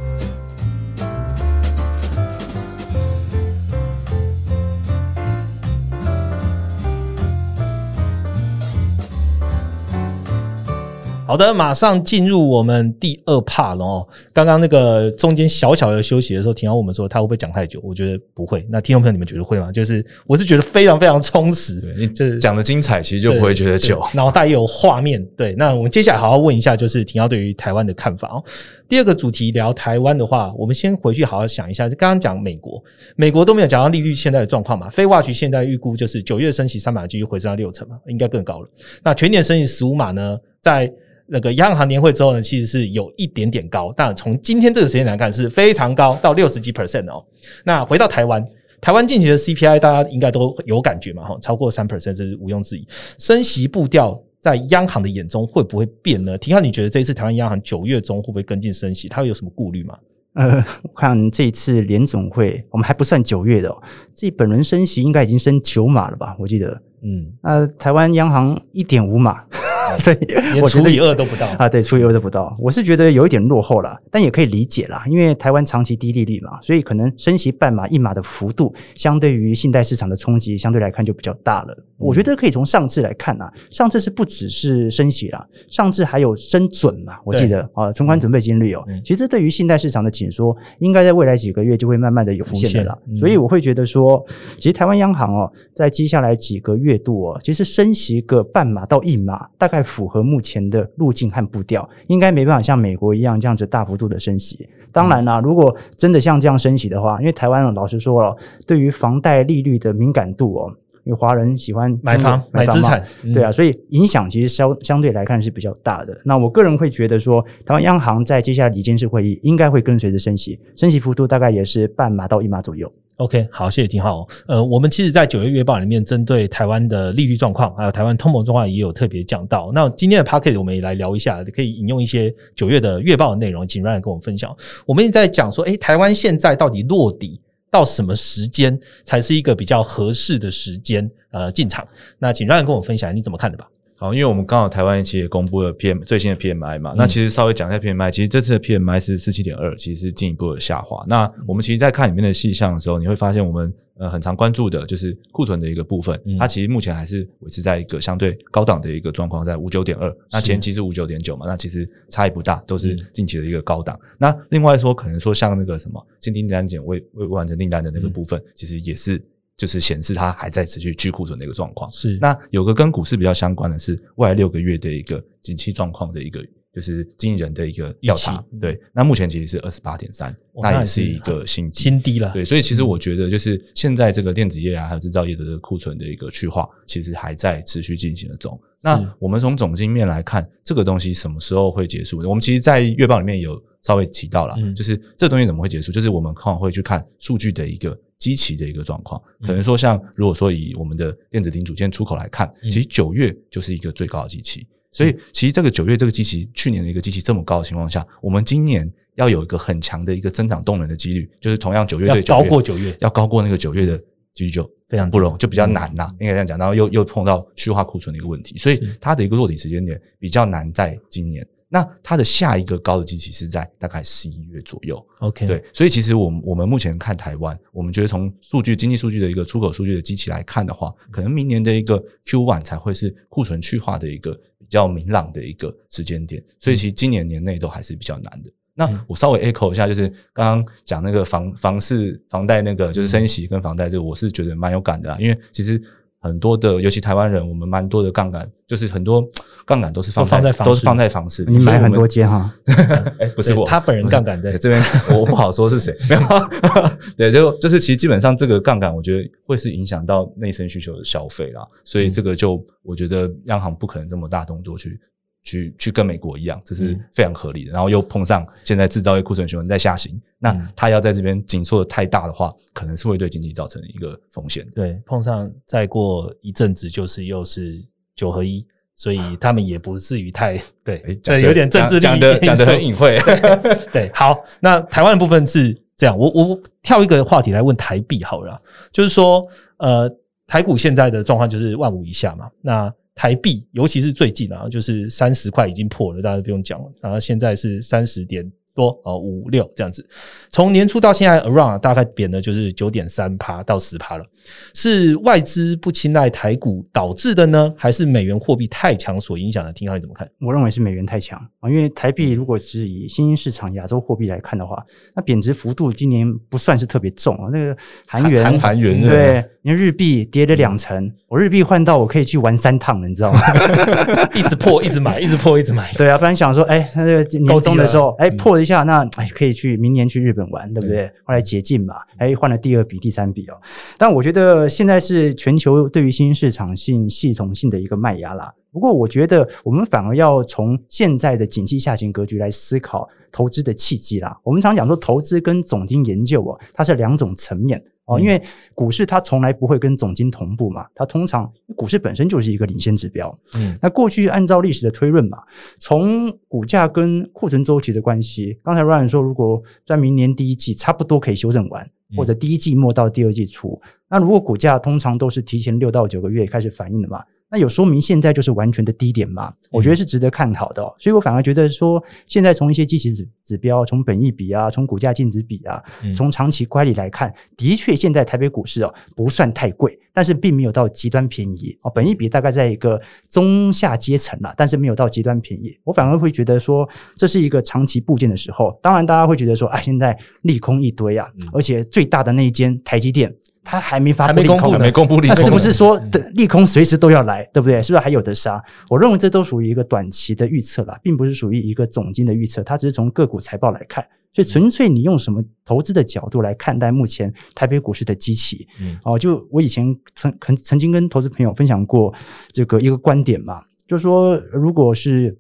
好的，马上进入我们第二 part 了哦。刚刚那个中间小小的休息的时候，听到我们说他会不会讲太久？我觉得不会。那听众朋友，你们觉得会吗？就是我是觉得非常非常充实，对，就是讲的精彩，其实就不会觉得久。然后大家也有画面，对。那我们接下来好好问一下，就是庭皓对于台湾的看法哦。第二个主题聊台湾的话，我们先回去好好想一下。刚刚讲美国，美国都没有讲到利率现在的状况嘛？非挖局现在预估就是九月升息三码继续回升到六成嘛，应该更高了。那全年升息十五码呢，在那个央行年会之后呢，其实是有一点点高，但从今天这个时间来看是非常高，到六十几 percent 哦。那回到台湾，台湾近期的 CPI 大家应该都有感觉嘛，哈，超过三 percent 这是毋庸置疑。升息步调在央行的眼中会不会变呢？庭皓，你觉得这一次台湾央行九月中会不会跟进升息？它会有什么顾虑吗？呃，我看这一次联总会，我们还不算九月的哦，这本轮升息应该已经升九码了吧？我记得，嗯，那台湾央行一点五码。所以 我觉得除以二都不到啊，对，除以二都不到。我是觉得有一点落后了，但也可以理解啦，因为台湾长期低利率嘛，所以可能升息半码一码的幅度，相对于信贷市场的冲击，相对来看就比较大了。我觉得可以从上次来看啊，上次是不只是升息啦，上次还有升准嘛，我记得啊，存款准备金率哦，其实对于信贷市场的紧缩，应该在未来几个月就会慢慢的涌现的啦。所以我会觉得说，其实台湾央行哦，在接下来几个月度哦，其实升息个半码到一码，大概。符合目前的路径和步调，应该没办法像美国一样这样子大幅度的升息。当然啦，如果真的像这样升息的话，因为台湾老实说了，对于房贷利率的敏感度哦，因为华人喜欢买房买资产，对啊，所以影响其实相相对来看是比较大的。那我个人会觉得说，台湾央行在接下来理监事会议应该会跟随着升息，升息幅度大概也是半码到一码左右。OK，好，谢谢庭皓。呃，我们其实，在九月月报里面，针对台湾的利率状况，还有台湾通膨状况，也有特别讲到。那今天的 Podcast 我们也来聊一下，可以引用一些九月的月报的内容，请 Ryan 跟我们分享。我们也在讲说，诶，台湾现在到底落底到什么时间才是一个比较合适的时间？呃，进场。那请 Ryan 跟我们分享，你怎么看的吧？好，因为我们刚好台湾其实也公布了 PM 最新的 PMI 嘛，嗯、那其实稍微讲一下 PMI，其实这次的 PMI 是四七点二，其实是进一步的下滑。那我们其实，在看里面的细项的时候，你会发现我们呃很常关注的就是库存的一个部分，嗯、它其实目前还是维持在一个相对高档的一个状况，在五九点二。那前期是五九点九嘛，那其实差异不大，都是近期的一个高档。嗯、那另外说，可能说像那个什么新订单减未未完成订单的那个部分，嗯、其实也是。就是显示它还在持续去库存的一个状况。是，那有个跟股市比较相关的是未来六个月的一个景气状况的一个就是经营人的一个调查，对，那目前其实是二十八点三，那也是一个新低新低了。对，所以其实我觉得就是现在这个电子业啊，还有制造业的这个库存的一个去化，其实还在持续进行的中。那我们从总经面来看，这个东西什么时候会结束？我们其实，在月报里面有稍微提到了，就是这东西怎么会结束？就是我们可能会去看数据的一个基期的一个状况。可能说，像如果说以我们的电子零组件出口来看，其实九月就是一个最高的基期。所以，其实这个九月这个基期，去年的一个基期这么高的情况下，我们今年要有一个很强的一个增长动能的几率，就是同样九月要高过九月，要高过那个九月的几率就非常不容，就比较难啦，应该这样讲。然后又又碰到去化库存的一个问题，所以它的一个落底时间点比较难在今年。那它的下一个高的基期是在大概十一月左右。OK，对，所以其实我们我们目前看台湾，我们觉得从数据经济数据的一个出口数据的基期来看的话，可能明年的一个 Q one 才会是库存去化的一个比较明朗的一个时间点。所以其实今年年内都还是比较难的。那我稍微 echo 一下，就是刚刚讲那个房房市房贷那个就是升息跟房贷这个，我是觉得蛮有感的啊，因为其实。很多的，尤其台湾人，我们蛮多的杠杆，就是很多杠杆都是放在，都，放在都是放在房市里。你买很多间哈？哎，不是我，他本人杠杆在 这边，我不好说是谁。没有，对，就就是其实基本上这个杠杆，我觉得会是影响到内生需求的消费啦。所以这个就我觉得央行不可能这么大动作去。去去跟美国一样，这是非常合理的。然后又碰上现在制造业库存循环在下行，那它要在这边紧缩的太大的话，可能是会对经济造成一个风险。对，碰上再过一阵子就是又是九合一，所以他们也不至于太对，这，有点政治讲的讲的很隐晦。对，好，那台湾的部分是这样，我我跳一个话题来问台币好了，就是说，呃，台股现在的状况就是万五以下嘛，那。台币，尤其是最近啊，就是三十块已经破了，大家不用讲了。然后现在是三十点多啊，五六这样子。从年初到现在，around 大概贬的就是九点三趴到十趴了。是外资不青睐台股导致的呢，还是美元货币太强所影响的？听浩你怎么看？我认为是美元太强啊，因为台币如果是以新兴市场亚洲货币来看的话，那贬值幅度今年不算是特别重啊。那个韩元，韩元对。因为日币跌了两成，我日币换到我可以去玩三趟了，你知道吗？一直破，一直买，一直破，一直买。对啊，不然想说，哎，那这个年终的时候，哎，破了一下，那哎可以去明年去日本玩，对不对？后来解禁嘛，哎，换了第二笔、第三笔哦。但我觉得现在是全球对于新兴市场性系统性的一个卖压啦。不过，我觉得我们反而要从现在的景气下行格局来思考投资的契机啦。我们常讲说，投资跟总经研究哦，它是两种层面。哦，因为股市它从来不会跟总金同步嘛，它通常股市本身就是一个领先指标。嗯，那过去按照历史的推论嘛，从股价跟库存周期的关系，刚才 Ryan 说，如果在明年第一季差不多可以修正完，或者第一季末到第二季初，那如果股价通常都是提前六到九个月开始反应的嘛。那有说明现在就是完全的低点吗？我觉得是值得看好的，哦，所以我反而觉得说，现在从一些基期指指标，从本益比啊，从股价净值比啊，从长期乖离来看，的确现在台北股市哦不算太贵，但是并没有到极端便宜哦，本益比大概在一个中下阶层啦，但是没有到极端便宜。我反而会觉得说，这是一个长期部件的时候。当然，大家会觉得说，啊，现在利空一堆啊，而且最大的那一间台积电。他还没发布利空，还没公布利空，那是不是说的利空随时都要来，对不对？是不是还有的杀？我认为这都属于一个短期的预测啦，并不是属于一个总金的预测。它只是从个股财报来看，所以纯粹你用什么投资的角度来看待目前台北股市的基期？嗯，哦，就我以前曾曾曾经跟投资朋友分享过这个一个观点嘛，就是说，如果是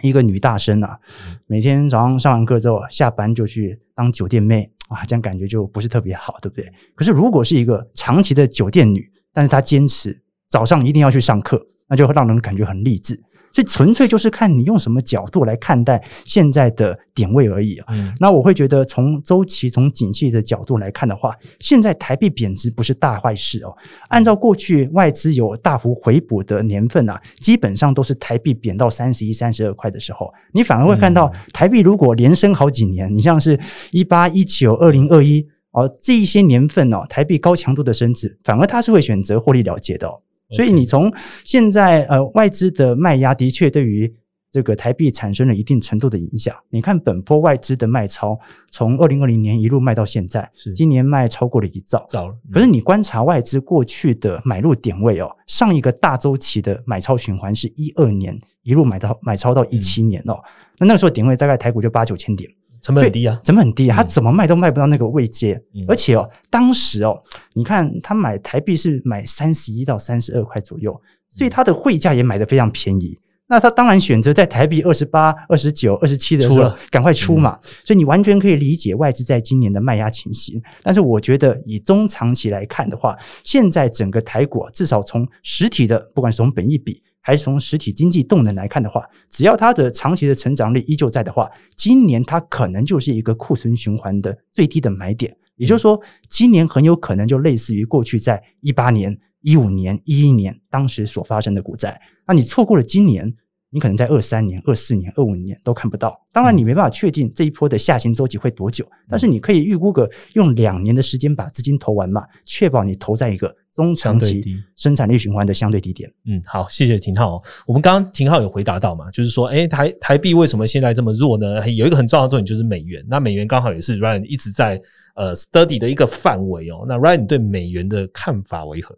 一个女大生啊，每天早上上完课之后下班就去当酒店妹。哇，这样感觉就不是特别好，对不对？可是如果是一个长期的酒店女，但是她坚持早上一定要去上课，那就让人感觉很励志。所以纯粹就是看你用什么角度来看待现在的点位而已啊。嗯，那我会觉得从周期、从景气的角度来看的话，现在台币贬值不是大坏事哦。按照过去外资有大幅回补的年份啊，基本上都是台币贬到三十一、三十二块的时候，你反而会看到台币如果连升好几年，你像是一八、一九、二零、二一哦，这一些年份哦，台币高强度的升值，反而它是会选择获利了结的哦。所以你从现在呃外资的卖压的确对于这个台币产生了一定程度的影响。你看本波外资的卖超从二零二零年一路卖到现在，是今年卖超过了一兆。兆了。可是你观察外资过去的买入点位哦，上一个大周期的买超循环是一二年一路买到买超到一七年哦。嗯、那那个时候点位大概台股就八九千点，成本很低啊，成本很低啊，他怎么卖都卖不到那个位阶。嗯、而且哦，当时哦，你看他买台币是买三十一到三十二块左右，所以他的汇价也买的非常便宜。那他当然选择在台币二十八、二十九、二十七的时候赶快出嘛，嗯、所以你完全可以理解外资在今年的卖压情形。但是我觉得以中长期来看的话，现在整个台股至少从实体的，不管是从本益比还是从实体经济动能来看的话，只要它的长期的成长力依旧在的话，今年它可能就是一个库存循环的最低的买点。也就是说，今年很有可能就类似于过去在一八年。一五年、一一年当时所发生的股灾，那你错过了今年，你可能在二三年、二四年、二五年都看不到。当然，你没办法确定这一波的下行周期会多久，嗯、但是你可以预估个用两年的时间把资金投完嘛，确保你投在一个中长期生产力循环的相对低点。嗯，好，谢谢廷皓。我们刚刚廷浩有回答到嘛，就是说，诶台台币为什么现在这么弱呢？有一个很重要的重点就是美元。那美元刚好也是 Ryan 一直在呃 study 的一个范围哦。那 Ryan 你对美元的看法为何？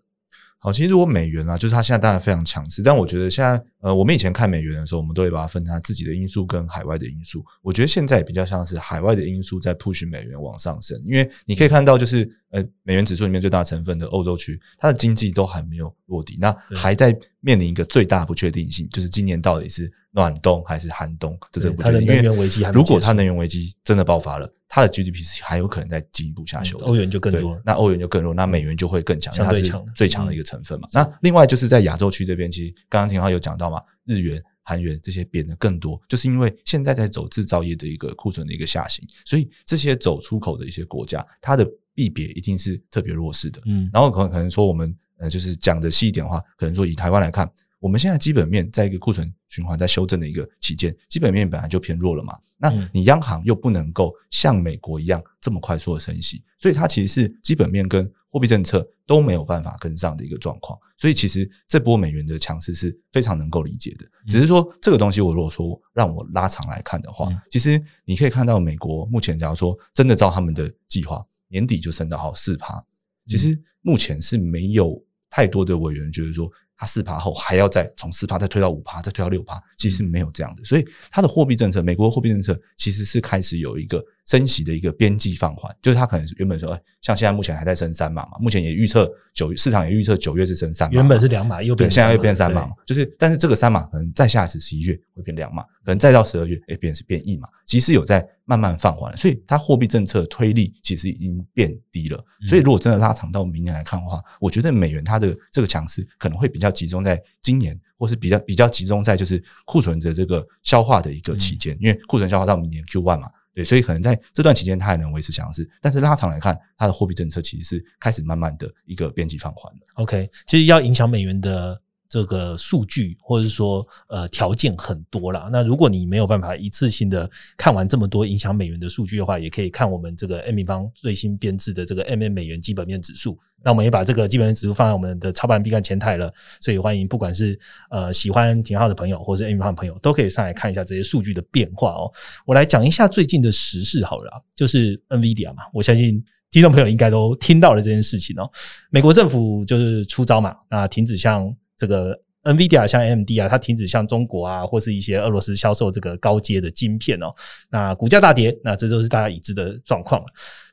好，其实如果美元啊，就是它现在当然非常强势，但我觉得现在，呃，我们以前看美元的时候，我们都会把它分它自己的因素跟海外的因素。我觉得现在比较像是海外的因素在 push 美元往上升，因为你可以看到，就是呃，美元指数里面最大成分的欧洲区，它的经济都还没有落地，那还在面临一个最大不确定性，就是今年到底是暖冬还是寒冬，这这个不确定。能源危机，如果它能源危机真的爆发了。它的 GDP 是还有可能再进一步下修的，欧元就更弱，那欧元就更弱，那美元就会更强，因为它是最强的一个成分嘛。嗯、那另外就是在亚洲区这边，其实刚刚廷皓有讲到嘛，日元、韩元这些贬的更多，就是因为现在在走制造业的一个库存的一个下行，所以这些走出口的一些国家，它的币别一定是特别弱势的。嗯，然后可能可能说我们呃就是讲的细一点的话，可能说以台湾来看。我们现在基本面在一个库存循环在修正的一个期间，基本面本来就偏弱了嘛。那你央行又不能够像美国一样这么快速的升息，所以它其实是基本面跟货币政策都没有办法跟上的一个状况。所以其实这波美元的强势是非常能够理解的。只是说这个东西，我如果说让我拉长来看的话，其实你可以看到美国目前假如说真的照他们的计划，年底就升到好四趴，其实目前是没有太多的委员觉得说。它四趴后还要再从四趴再推到五趴，再推到六趴，其实是没有这样的。所以它的货币政策，美国货币政策其实是开始有一个升息的一个边际放缓，就是它可能原本说，像现在目前还在升三码嘛，目前也预测九市场也预测九月是升三码，原本是两码，又变现在又变三码，就是但是这个三码可能再下一次十一月会变两码，可能再到十二月诶变是变一码，其实有在慢慢放缓了，所以它货币政策推力其实已经变低了。所以如果真的拉长到明年来看的话，我觉得美元它的这个强势可能会比较。集中在今年，或是比较比较集中在就是库存的这个消化的一个期间，因为库存消化到明年 Q one 嘛，对，所以可能在这段期间它还能维持强势，但是拉长来看，它的货币政策其实是开始慢慢的一个边际放缓了。OK，其实要影响美元的。这个数据或者是说呃条件很多啦。那如果你没有办法一次性的看完这么多影响美元的数据的话，也可以看我们这个 M 平方最新编制的这个 MM 美元基本面指数。那我们也把这个基本面指数放在我们的操盘必看前台了，所以欢迎不管是呃喜欢廷皓的朋友，或是 M 平方的朋友，都可以上来看一下这些数据的变化哦。我来讲一下最近的时事好了，就是 NVIDIA 嘛，我相信听众朋友应该都听到了这件事情哦。美国政府就是出招嘛，那停止向这个 NVIDIA 像 AMD 啊，它停止向中国啊，或是一些俄罗斯销售这个高阶的晶片哦，那股价大跌，那这都是大家已知的状况。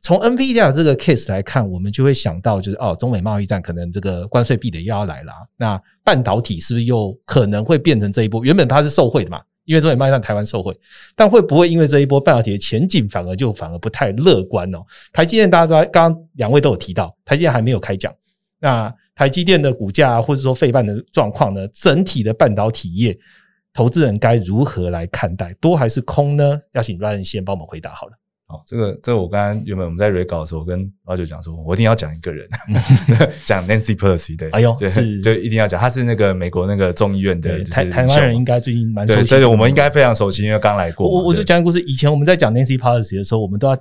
从 NVIDIA 这个 case 来看，我们就会想到，就是哦，中美贸易战可能这个关税壁垒又要来了，那半导体是不是又可能会变成这一波？原本它是受惠的嘛，因为中美贸易战台湾受惠，但会不会因为这一波半导体的前景反而就反而不太乐观哦？台积电大家都刚刚两位都有提到，台积电还没有开讲，那。台积电的股价，或者说费半的状况呢？整体的半导体业，投资人该如何来看待？多还是空呢？要请 Ryan 先帮我们回答好了。好，这个这个我刚刚原本我们在 re 稿的时候，我跟 Roger 讲说，我一定要讲一个人，讲 Nancy Pelosi 对，哎呦，就是就一定要讲，他是那个美国那个众议院的台台湾人，应该最近蛮熟悉的，对，我们应该非常熟悉，因为刚来过。我我就讲个故事，以前我们在讲 Nancy Pelosi 的时候，我们都要。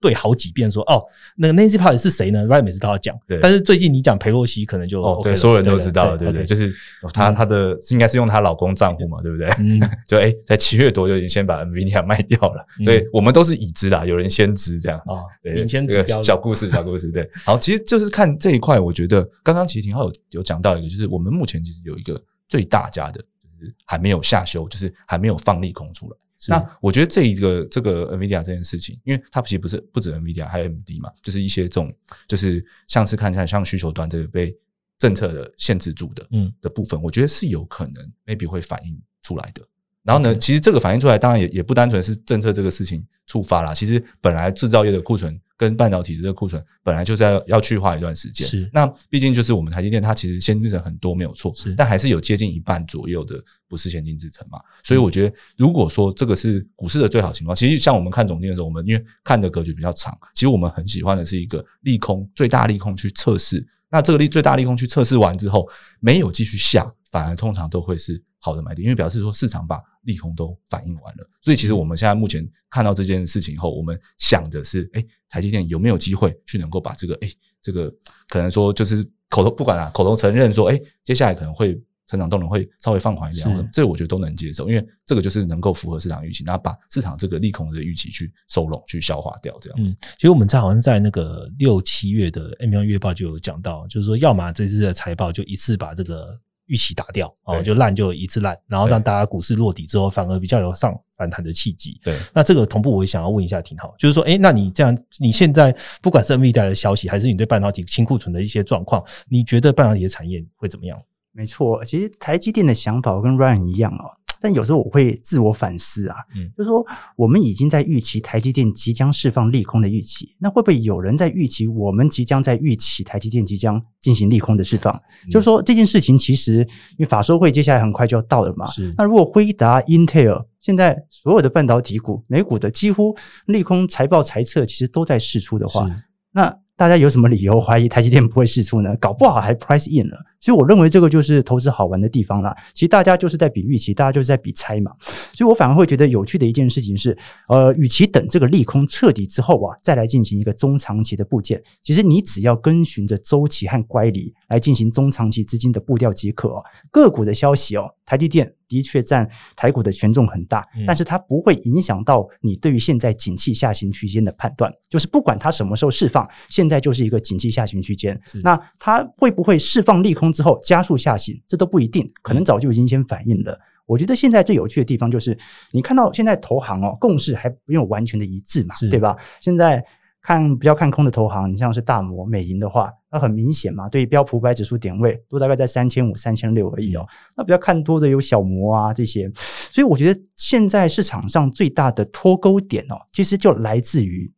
对好几遍说哦，那个 Nancy Pelosi 是谁呢？Ryan 每次都要讲，对但是最近你讲裴洛西，可能就、OK、哦，对，所有人都知道了，对不对？对就是她她的应该是用她老公账户嘛，对不对？嗯，就哎，在七月多就已经先把 NVIDIA 卖掉了，所以我们都是已知啦，有人先知这样子。对，领先指标小故事，小故事。对，好，其实就是看这一块，我觉得刚刚其实廷皓有有讲到一个，就是我们目前其实有一个最大家的，就是是还没有下修，就是还没有放利空出来。那我觉得这一个这个 NVIDIA 这件事情，因为它其实不是不止 NVIDIA，还有 AMD 嘛，就是一些这种就是像是看起来像需求端这个被政策的限制住的，嗯的部分，我觉得是有可能 maybe 会反映出来的。然后呢，其实这个反映出来，当然也也不单纯是政策这个事情触发啦。其实本来制造业的库存跟半导体的这个库存本来就是要要去化一段时间。是，那毕竟就是我们台积电，它其实先进制程很多没有错，是，但还是有接近一半左右的不是先进制程嘛。所以我觉得，如果说这个是股市的最好情况，其实像我们看总经的时候，我们因为看的格局比较长，其实我们很喜欢的是一个利空最大利空去测试。那这个利最大利空去测试完之后，没有继续下，反而通常都会是。好的买点，因为表示说市场把利空都反映完了，所以其实我们现在目前看到这件事情后，我们想的是，哎，台积电有没有机会去能够把这个，哎，这个可能说就是口头不管啊，口头承认说，哎，接下来可能会成长动能会稍微放缓一点，这个我觉得都能接受，因为这个就是能够符合市场预期，然后把市场这个利空的预期去收拢、去消化掉这样子。嗯，其实我们在好像在那个六七月的 M1 月报就有讲到，就是说，要么这次的财报就一次把这个。预期打掉哦，就烂就一次烂，然后让大家股市落底之后，反而比较有上反弹的契机。对，那这个同步我也想要问一下廷皓，就是说，诶，那你这样，你现在不管是 NVIDIA 的消息，还是你对半导体清库存的一些状况，你觉得半导体的产业会怎么样？没错，其实台积电的想法跟 Ryan 一样哦。但有时候我会自我反思啊，嗯，就是说我们已经在预期台积电即将释放利空的预期，那会不会有人在预期我们即将在预期台积电即将进行利空的释放？嗯、就是说这件事情其实因为法说会接下来很快就要到了嘛，那如果辉达、Intel 现在所有的半导体股、美股的几乎利空财报财测其实都在释出的话，那大家有什么理由怀疑台积电不会释出呢？搞不好还 price in 了。所以我认为这个就是投资好玩的地方啦。其实大家就是在比预期，大家就是在比猜嘛。所以我反而会觉得有趣的一件事情是，呃，与其等这个利空彻底之后啊，再来进行一个中长期的部件，其实你只要跟循着周期和乖离来进行中长期资金的步调即可哦。个股的消息哦，台积电的确占台股的权重很大，但是它不会影响到你对于现在景气下行区间的判断。就是不管它什么时候释放，现在就是一个景气下行区间。那它会不会释放利空？之后加速下行，这都不一定，可能早就已经先反应了。嗯、我觉得现在最有趣的地方就是，你看到现在投行哦，共识还没有完全的一致嘛，对吧？现在看比较看空的投行，你像是大摩、美银的话，那很明显嘛，对于标普五百指数点位都大概在三千五、三千六而已哦。那比较看多的有小摩啊这些，所以我觉得现在市场上最大的脱钩点哦，其实就来自于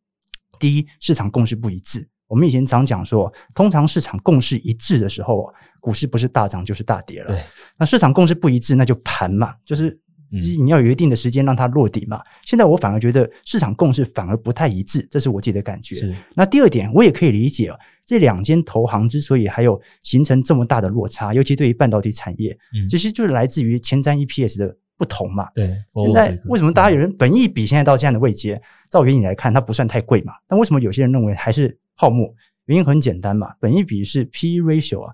第一，市场共识不一致。我们以前常讲说，通常市场共识一致的时候，股市不是大涨就是大跌了。对，那市场共识不一致，那就盘嘛，就是你要有一定的时间让它落底嘛。嗯、现在我反而觉得市场共识反而不太一致，这是我自己的感觉。是那第二点，我也可以理解，这两间投行之所以还有形成这么大的落差，尤其对于半导体产业，嗯、其实就是来自于前瞻 EPS 的不同嘛。对，现在为什么大家有人本益比现在到这样的位阶，照原理来看，它不算太贵嘛？但为什么有些人认为还是？泡沫原因很简单嘛，本益比是 P/E ratio 啊，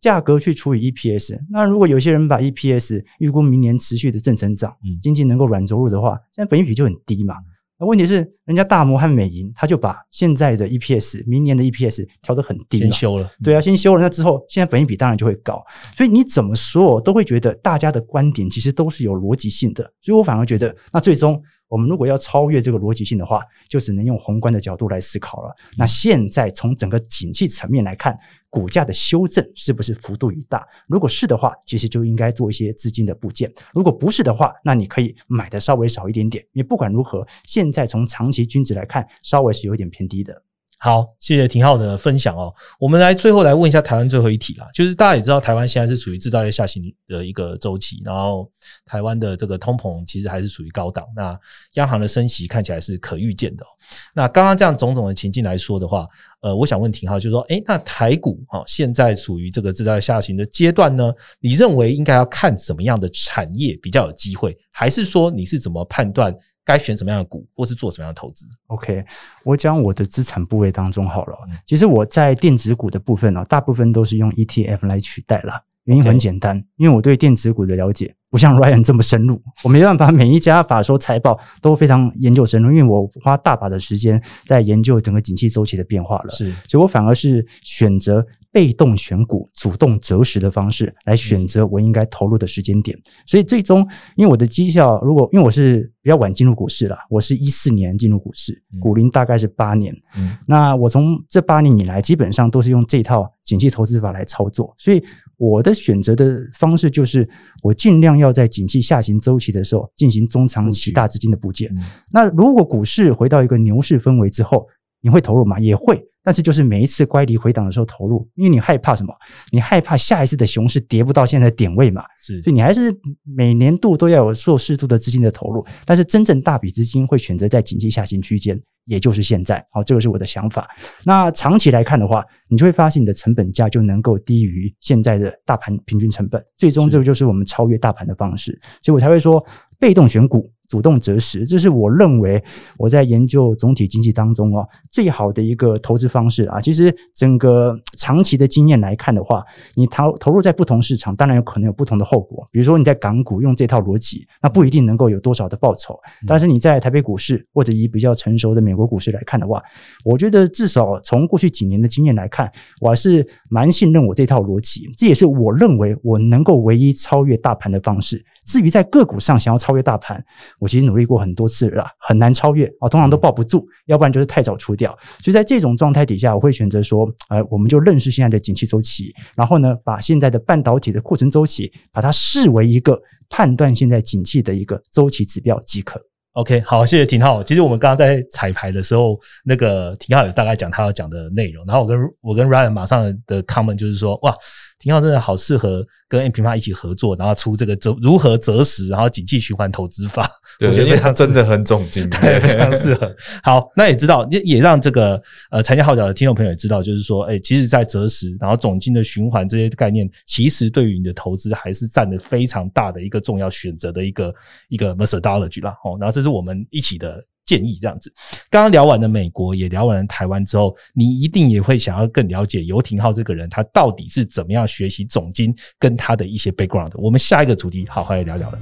价格去除以 EPS。那如果有些人把 EPS 预估明年持续的正成长，嗯，经济能够软着陆的话，现在本益比就很低嘛。那问题是，人家大摩和美银他就把现在的 EPS、明年的 EPS 调得很低，先修了。对啊，先修了，那之后现在本益比当然就会高。所以你怎么说都会觉得大家的观点其实都是有逻辑性的。所以我反而觉得，那最终。我们如果要超越这个逻辑性的话，就只能用宏观的角度来思考了。那现在从整个景气层面来看，股价的修正是不是幅度已大？如果是的话，其实就应该做一些资金的部件；如果不是的话，那你可以买的稍微少一点点。因为不管如何，现在从长期均值来看，稍微是有点偏低的。好，谢谢廷浩的分享哦。我们来最后来问一下台湾最后一题啦，就是大家也知道，台湾现在是处于制造业下行的一个周期，然后台湾的这个通膨其实还是属于高档，那央行的升息看起来是可预见的。那刚刚这样种种的情境来说的话，呃，我想问廷浩，就是说，诶，那台股哈现在处于这个制造业下行的阶段呢？你认为应该要看什么样的产业比较有机会，还是说你是怎么判断？该选什么样的股，或是做什么样的投资？OK，我讲我的资产部位当中好了。其实我在电子股的部分呢，大部分都是用 ETF 来取代了。原因很简单，因为我对电子股的了解不像 Ryan 这么深入，我没办法每一家法说财报都非常研究深入，因为我花大把的时间在研究整个景气周期的变化了。是，所以我反而是选择被动选股、主动择时的方式来选择我应该投入的时间点。所以最终，因为我的绩效，如果因为我是比较晚进入股市了，我是一四年进入股市，股龄大概是八年。嗯，那我从这八年以来，基本上都是用这套景气投资法来操作。所以我的选择的方式就是，我尽量要在景气下行周期的时候进行中长期大资金的布建。那如果股市回到一个牛市氛围之后，你会投入吗？也会。但是就是每一次乖离回档的时候投入，因为你害怕什么？你害怕下一次的熊市跌不到现在的点位嘛？是，所以你还是每年度都要有做适度的资金的投入。但是真正大笔资金会选择在景气下行区间，也就是现在。好，这个是我的想法。那长期来看的话，你就会发现你的成本价就能够低于现在的大盘平均成本。最终这个就是我们超越大盘的方式。所以我才会说被动选股。主动择时，这是我认为我在研究总体经济当中哦最好的一个投资方式啊。其实整个长期的经验来看的话，你投投入在不同市场，当然有可能有不同的后果。比如说你在港股用这套逻辑，那不一定能够有多少的报酬。但是你在台北股市或者以比较成熟的美国股市来看的话，我觉得至少从过去几年的经验来看，我还是蛮信任我这套逻辑。这也是我认为我能够唯一超越大盘的方式。至于在个股上想要超越大盘，我其实努力过很多次了，很难超越啊，通常都抱不住，要不然就是太早出掉。所以在这种状态底下，我会选择说，呃，我们就认识现在的景气周期，然后呢，把现在的半导体的库存周期，把它视为一个判断现在景气的一个周期指标即可。OK，好，谢谢廷浩。其实我们刚刚在彩排的时候，那个廷浩有大概讲他要讲的内容，然后我跟我跟 Ryan 马上的 comment 就是说，哇。廷浩真的好适合跟 M 平方一起合作，然后出这个择如何择时，然后景气循环投资法。对，我觉得他真的很重金，对，非常适合。好，那也知道也也让这个呃财经号角的听众朋友也知道，就是说，哎、欸，其实，在择时，然后总金的循环这些概念，其实对于你的投资还是占了非常大的一个重要选择的一个一个 methodology 啦。哦，然后这是我们一起的。建议这样子，刚刚聊完了美国，也聊完了台湾之后，你一定也会想要更了解游廷浩这个人，他到底是怎么样学习总经跟他的一些 background 的。我们下一个主题好好来聊聊了。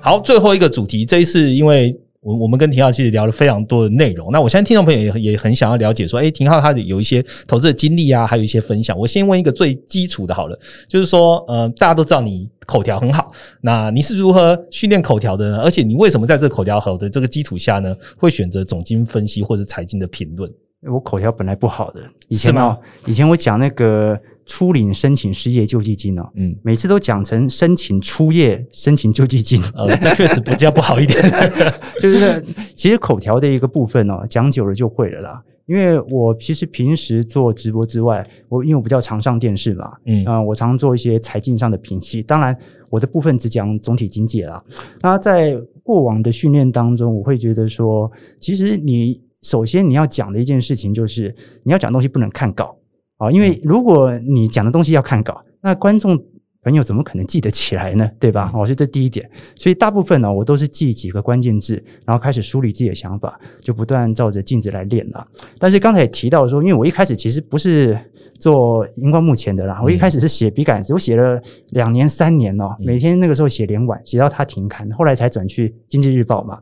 好，最后一个主题，这一次因为。我我们跟廷浩其实聊了非常多的内容，那我相信听众朋友也也很想要了解说，诶，廷浩他的有一些投资的经历啊，还有一些分享。我先问一个最基础的好了，就是说，呃，大家都知道你口条很好，那你是如何训练口条的呢？而且你为什么在这个口条好的这个基础下呢，会选择总经分析或者财经的评论？我口条本来不好的，以前哦，以前我讲那个。初领申请失业救济金哦，嗯，每次都讲成申请初业 申请救济金，呃，这确实比较不好一点。就是其实口条的一个部分哦，讲久了就会了啦。因为我其实平时做直播之外，我因为我比较常上电视嘛，嗯，啊、呃，我常做一些财经上的评析。当然，我的部分只讲总体经济啦。那在过往的训练当中，我会觉得说，其实你首先你要讲的一件事情就是，你要讲东西不能看稿。啊，因为如果你讲的东西要看稿，那观众朋友怎么可能记得起来呢？对吧？我觉得这第一点。所以大部分呢，我都是记几个关键字，然后开始梳理自己的想法，就不断照着镜子来练了。但是刚才也提到说，因为我一开始其实不是做荧光幕前的啦，我一开始是写笔杆子，我写了两年三年哦，每天那个时候写连晚，写到它停刊，后来才转去经济日报嘛。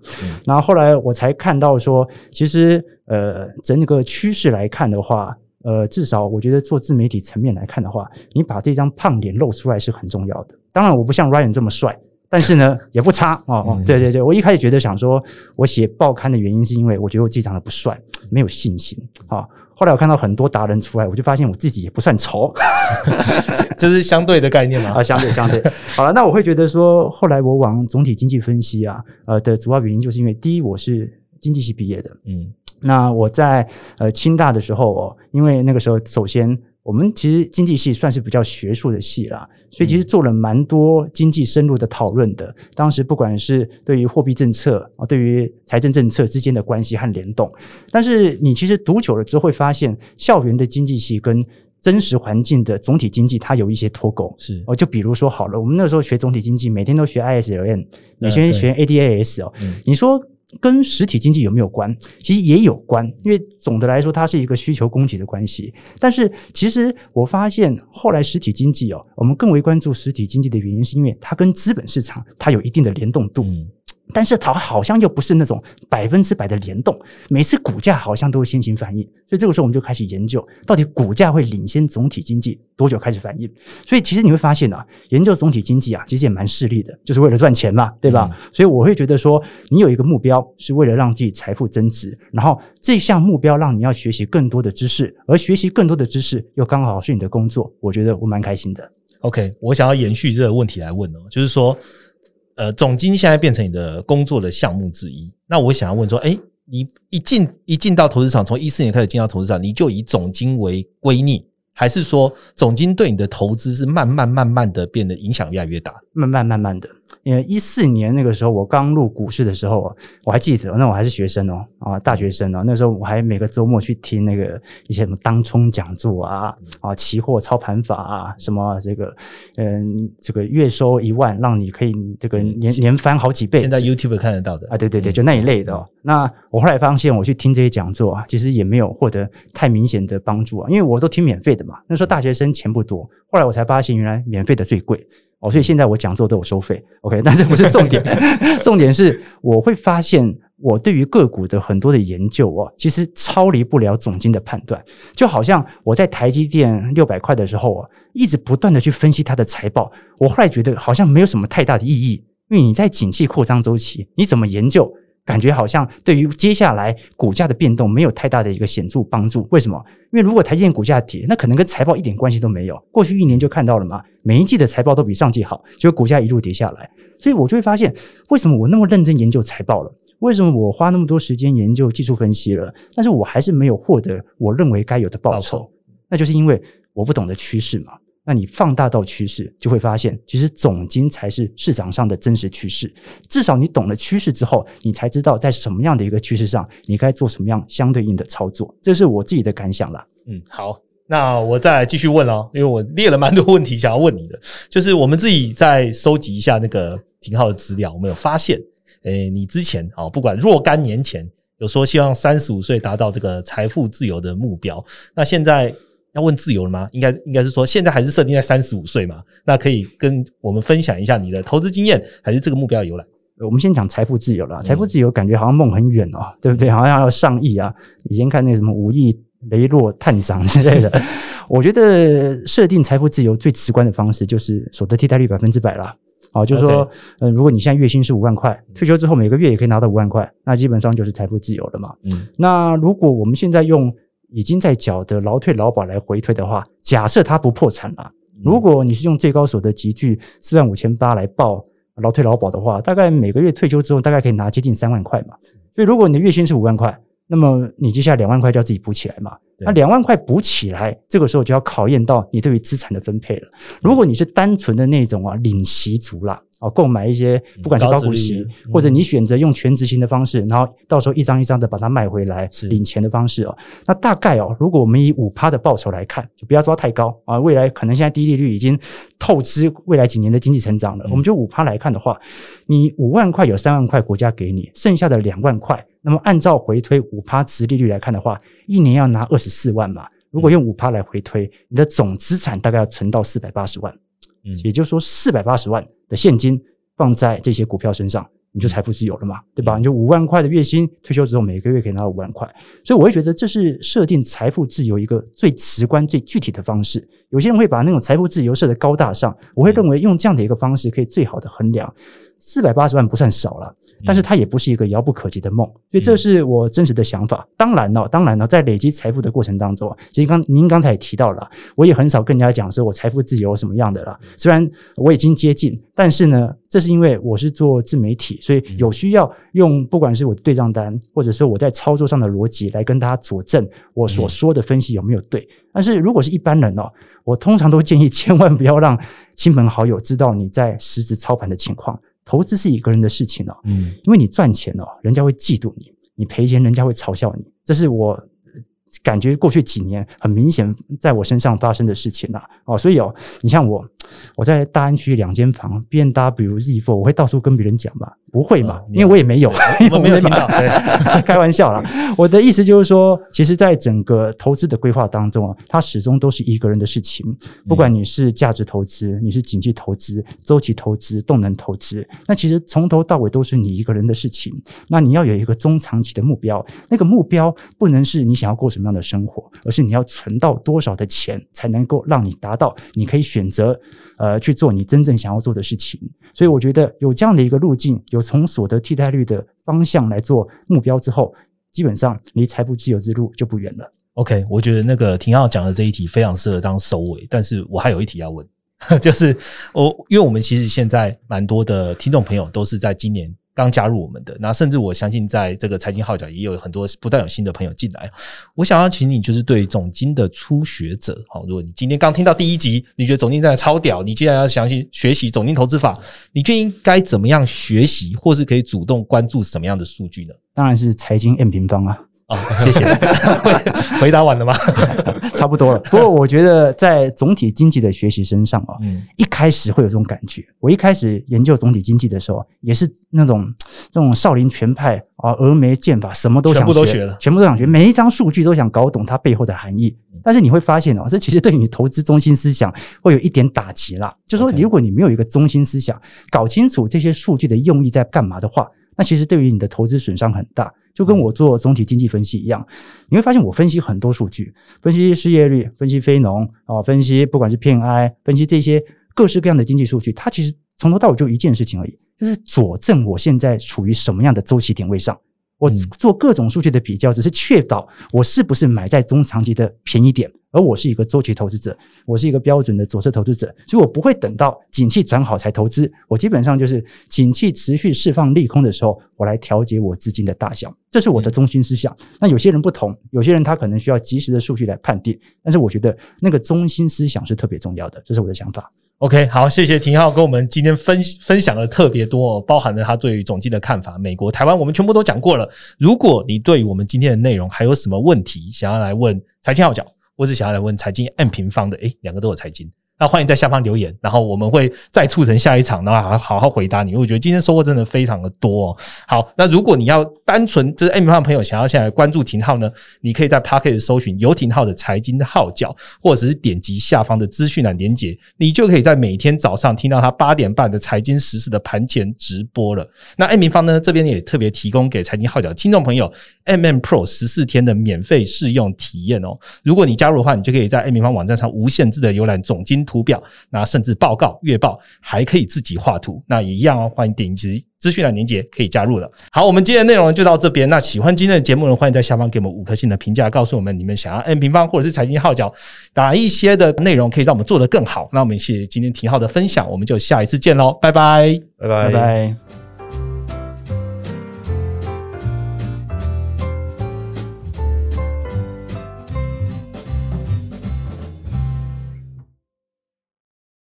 然后后来我才看到说，其实呃，整个趋势来看的话。呃，至少我觉得做自媒体层面来看的话，你把这张胖脸露出来是很重要的。当然，我不像 Ryan 这么帅，但是呢，也不差哦。哦，对对对，我一开始觉得想说，我写报刊的原因是因为我觉得我自己长得不帅，没有信心啊。后来我看到很多达人出来，我就发现我自己也不算丑，这是相对的概念嘛？啊，相对相对。好了，那我会觉得说，后来我往总体经济分析啊，呃的主要原因就是因为第一，我是经济系毕业的，嗯。那我在呃清大的时候哦，因为那个时候首先我们其实经济系算是比较学术的系啦，所以其实做了蛮多经济深入的讨论的。当时不管是对于货币政策啊，对于财政政策之间的关系和联动，但是你其实读久了之后会发现，校园的经济系跟真实环境的总体经济它有一些脱钩。是哦，就比如说好了，我们那时候学总体经济，每天都学 ISLM，每天学 ADAS 哦，你说。跟实体经济有没有关？其实也有关，因为总的来说，它是一个需求供给的关系。但是，其实我发现后来实体经济哦，我们更为关注实体经济的原因，是因为它跟资本市场它有一定的联动度。但是它好像又不是那种百分之百的联动，每次股价好像都会先行反应，所以这个时候我们就开始研究，到底股价会领先总体经济多久开始反应。所以其实你会发现啊，研究总体经济啊，其实也蛮势利的，就是为了赚钱嘛，对吧？嗯、所以我会觉得说，你有一个目标是为了让自己财富增值，然后这项目标让你要学习更多的知识，而学习更多的知识又刚好是你的工作，我觉得我蛮开心的。OK，我想要延续这个问题来问哦，就是说。呃，总经现在变成你的工作的项目之一。那我想要问说，哎，你一进一进到投资场，从一四年开始进到投资场，你就以总经为归臬，还是说总经对你的投资是慢慢慢慢的变得影响越来越大？慢慢慢慢的。因为一四年那个时候，我刚入股市的时候，我还记得，那我还是学生哦，啊，大学生哦，那时候我还每个周末去听那个一些什么当冲讲座啊，啊，期货操盘法啊，什么这个，嗯，这个月收一万，让你可以这个年年翻好几倍。现在 YouTube 看得到的啊，对对对，就那一类的哦。那我后来发现，我去听这些讲座啊，其实也没有获得太明显的帮助啊，因为我都听免费的嘛。那时候大学生钱不多，后来我才发现，原来免费的最贵。哦，所以现在我讲座都有收费，OK，但是不是重点，重点是我会发现我对于个股的很多的研究哦，其实超离不了总经的判断，就好像我在台积电六百块的时候啊，一直不断的去分析它的财报，我后来觉得好像没有什么太大的意义，因为你在景气扩张周期，你怎么研究？感觉好像对于接下来股价的变动没有太大的一个显著帮助。为什么？因为如果台积电股价跌，那可能跟财报一点关系都没有。过去一年就看到了嘛，每一季的财报都比上季好，结果股价一路跌下来。所以我就会发现，为什么我那么认真研究财报了？为什么我花那么多时间研究技术分析了？但是我还是没有获得我认为该有的报酬？那就是因为我不懂得趋势嘛。那你放大到趋势，就会发现，其实总经才是市场上的真实趋势。至少你懂了趋势之后，你才知道在什么样的一个趋势上，你该做什么样相对应的操作。这是我自己的感想啦。嗯，好，那我再继续问哦，因为我列了蛮多问题想要问你的，就是我们自己再收集一下那个廷皓的资料，我们有发现，诶，你之前哦，不管若干年前有说希望三十五岁达到这个财富自由的目标，那现在。要问自由了吗？应该应该是说，现在还是设定在三十五岁嘛？那可以跟我们分享一下你的投资经验，还是这个目标的由来？我们先讲财富自由了。财富自由感觉好像梦很远哦，对不对？好像要上亿啊！以前看那什么五亿雷洛探长之类的，我觉得设定财富自由最直观的方式就是所得替代率百分之百啦。哦，就是说，嗯，如果你现在月薪是五万块，退休之后每个月也可以拿到五万块，那基本上就是财富自由了嘛。嗯，那如果我们现在用已经在缴的劳退劳保来回推的话，假设他不破产了，如果你是用最高所得集聚四万五千八来报劳退劳保的话，大概每个月退休之后大概可以拿接近三万块嘛。所以如果你的月薪是五万块，那么你接下来两万块就要自己补起来嘛。那两万块补起来，这个时候就要考验到你对于资产的分配了。如果你是单纯的那种啊领息族啦。哦，购买一些不管是高股息，或者你选择用全执行的方式，然后到时候一张一张的把它卖回来领钱的方式哦，那大概哦，如果我们以五趴的报酬来看，就不要抓太高啊。未来可能现在低利率已经透支未来几年的经济成长了，我们就五趴来看的话，你五万块有三万块国家给你，剩下的两万块，那么按照回推五趴殖利率来看的话，一年要拿二十四万嘛。如果用五趴来回推，你的总资产大概要存到四百八十万。嗯，也就是说，四百八十万的现金放在这些股票身上，你就财富自由了嘛，对吧？你就五万块的月薪，退休之后每个月可以拿到五万块，所以我会觉得这是设定财富自由一个最直观、最具体的方式。有些人会把那种财富自由设得高大上，我会认为用这样的一个方式可以最好的衡量。四百八十万不算少了，但是它也不是一个遥不可及的梦，所以这是我真实的想法。当然了，当然了，在累积财富的过程当中，其实刚您刚才也提到了，我也很少跟人家讲说我财富自由什么样的了。虽然我已经接近，但是呢，这是因为我是做自媒体，所以有需要用不管是我的对账单，或者说我在操作上的逻辑来跟大家佐证我所说的分析有没有对。但是如果是一般人哦，我通常都建议千万不要让亲朋好友知道你在实质操盘的情况。投资是一个人的事情哦，嗯，因为你赚钱哦，人家会嫉妒你；你赔钱，人家会嘲笑你。这是我感觉过去几年很明显在我身上发生的事情啊。哦，所以哦，你像我我在大安区两间房，B N W Z Four，我会到处跟别人讲吧？不会嘛，因为我也没有，我没有听到，开玩笑啦。我的意思就是说，其实，在整个投资的规划当中啊，它始终都是一个人的事情。不管你是价值投资，你是景气投资、周期投资、动能投资，那其实从头到尾都是你一个人的事情。那你要有一个中长期的目标，那个目标不能是你想要过什么样的生活，而是你要存到多少的钱，才能够让你达到你可以选择呃去做你真正想要做的事情。所以，我觉得有这样的一个路径，有。从所得替代率的方向来做目标之后，基本上离财富自由之路就不远了。OK，我觉得那个廷浩讲的这一题非常适合当收尾，但是我还有一题要问，就是我因为我们其实现在蛮多的听众朋友都是在今年。刚加入我们的，那甚至我相信，在这个财经号角也有很多不断有新的朋友进来。我想要请你，就是对总经的初学者，好，如果你今天刚听到第一集，你觉得总经真的超屌，你既然要详细学习总经投资法，你就应该怎么样学习，或是可以主动关注什么样的数据呢？当然是财经 M 平方啊。哦，谢谢。回答完了吗？差不多了。不过我觉得在总体经济的学习身上啊，嗯，一开始会有这种感觉。我一开始研究总体经济的时候，也是那种这种少林拳派啊，峨眉剑法，什么都想学，全部都学了，全部都想学，每一张数据都想搞懂它背后的含义。但是你会发现哦，这其实对你投资中心思想会有一点打击啦。就说如果你没有一个中心思想，搞清楚这些数据的用意在干嘛的话，那其实对于你的投资损伤很大。就跟我做总体经济分析一样，你会发现我分析很多数据，分析失业率，分析非农啊，分析不管是 PMI，分析这些各式各样的经济数据，它其实从头到尾就一件事情而已，就是佐证我现在处于什么样的周期点位上。我做各种数据的比较，只是确保我是不是买在中长期的便宜点。而我是一个周期投资者，我是一个标准的左侧投资者，所以我不会等到景气转好才投资。我基本上就是景气持续释放利空的时候，我来调节我资金的大小，这是我的中心思想。那有些人不同，有些人他可能需要及时的数据来判定，但是我觉得那个中心思想是特别重要的，这是我的想法。OK，好，谢谢廷浩跟我们今天分分享了特别多，包含了他对于总经的看法。美国、台湾，我们全部都讲过了。如果你对于我们今天的内容还有什么问题，想要来问财经号角。或是想要来问财经 M 平方的，诶，两个都有财经。那欢迎在下方留言，然后我们会再促成下一场，然后好好回答你。因为我觉得今天收获真的非常的多哦。好，那如果你要单纯就是 M 方的朋友想要下来关注廷浩呢，你可以在 Pocket 搜寻游廷皓的财经号角，或者是点击下方的资讯栏连结，你就可以在每天早上听到他八点半的财经实时的盘前直播了。那 M 方呢，这边也特别提供给财经号角听众朋友 MM Pro 十四天的免费试用体验哦。如果你加入的话，你就可以在 M 方网站上无限制的浏览总经图表，那甚至报告、月报还可以自己画图，那也一样哦。欢迎点击资讯的连接，可以加入了。好，我们今天的内容就到这边。那喜欢今天的节目呢，欢迎在下方给我们五颗星的评价，告诉我们你们想要 N 平方或者是财经号角哪一些的内容可以让我们做得更好。那我们谢谢今天廷浩的分享，我们就下一次见喽，拜拜，拜拜。拜拜。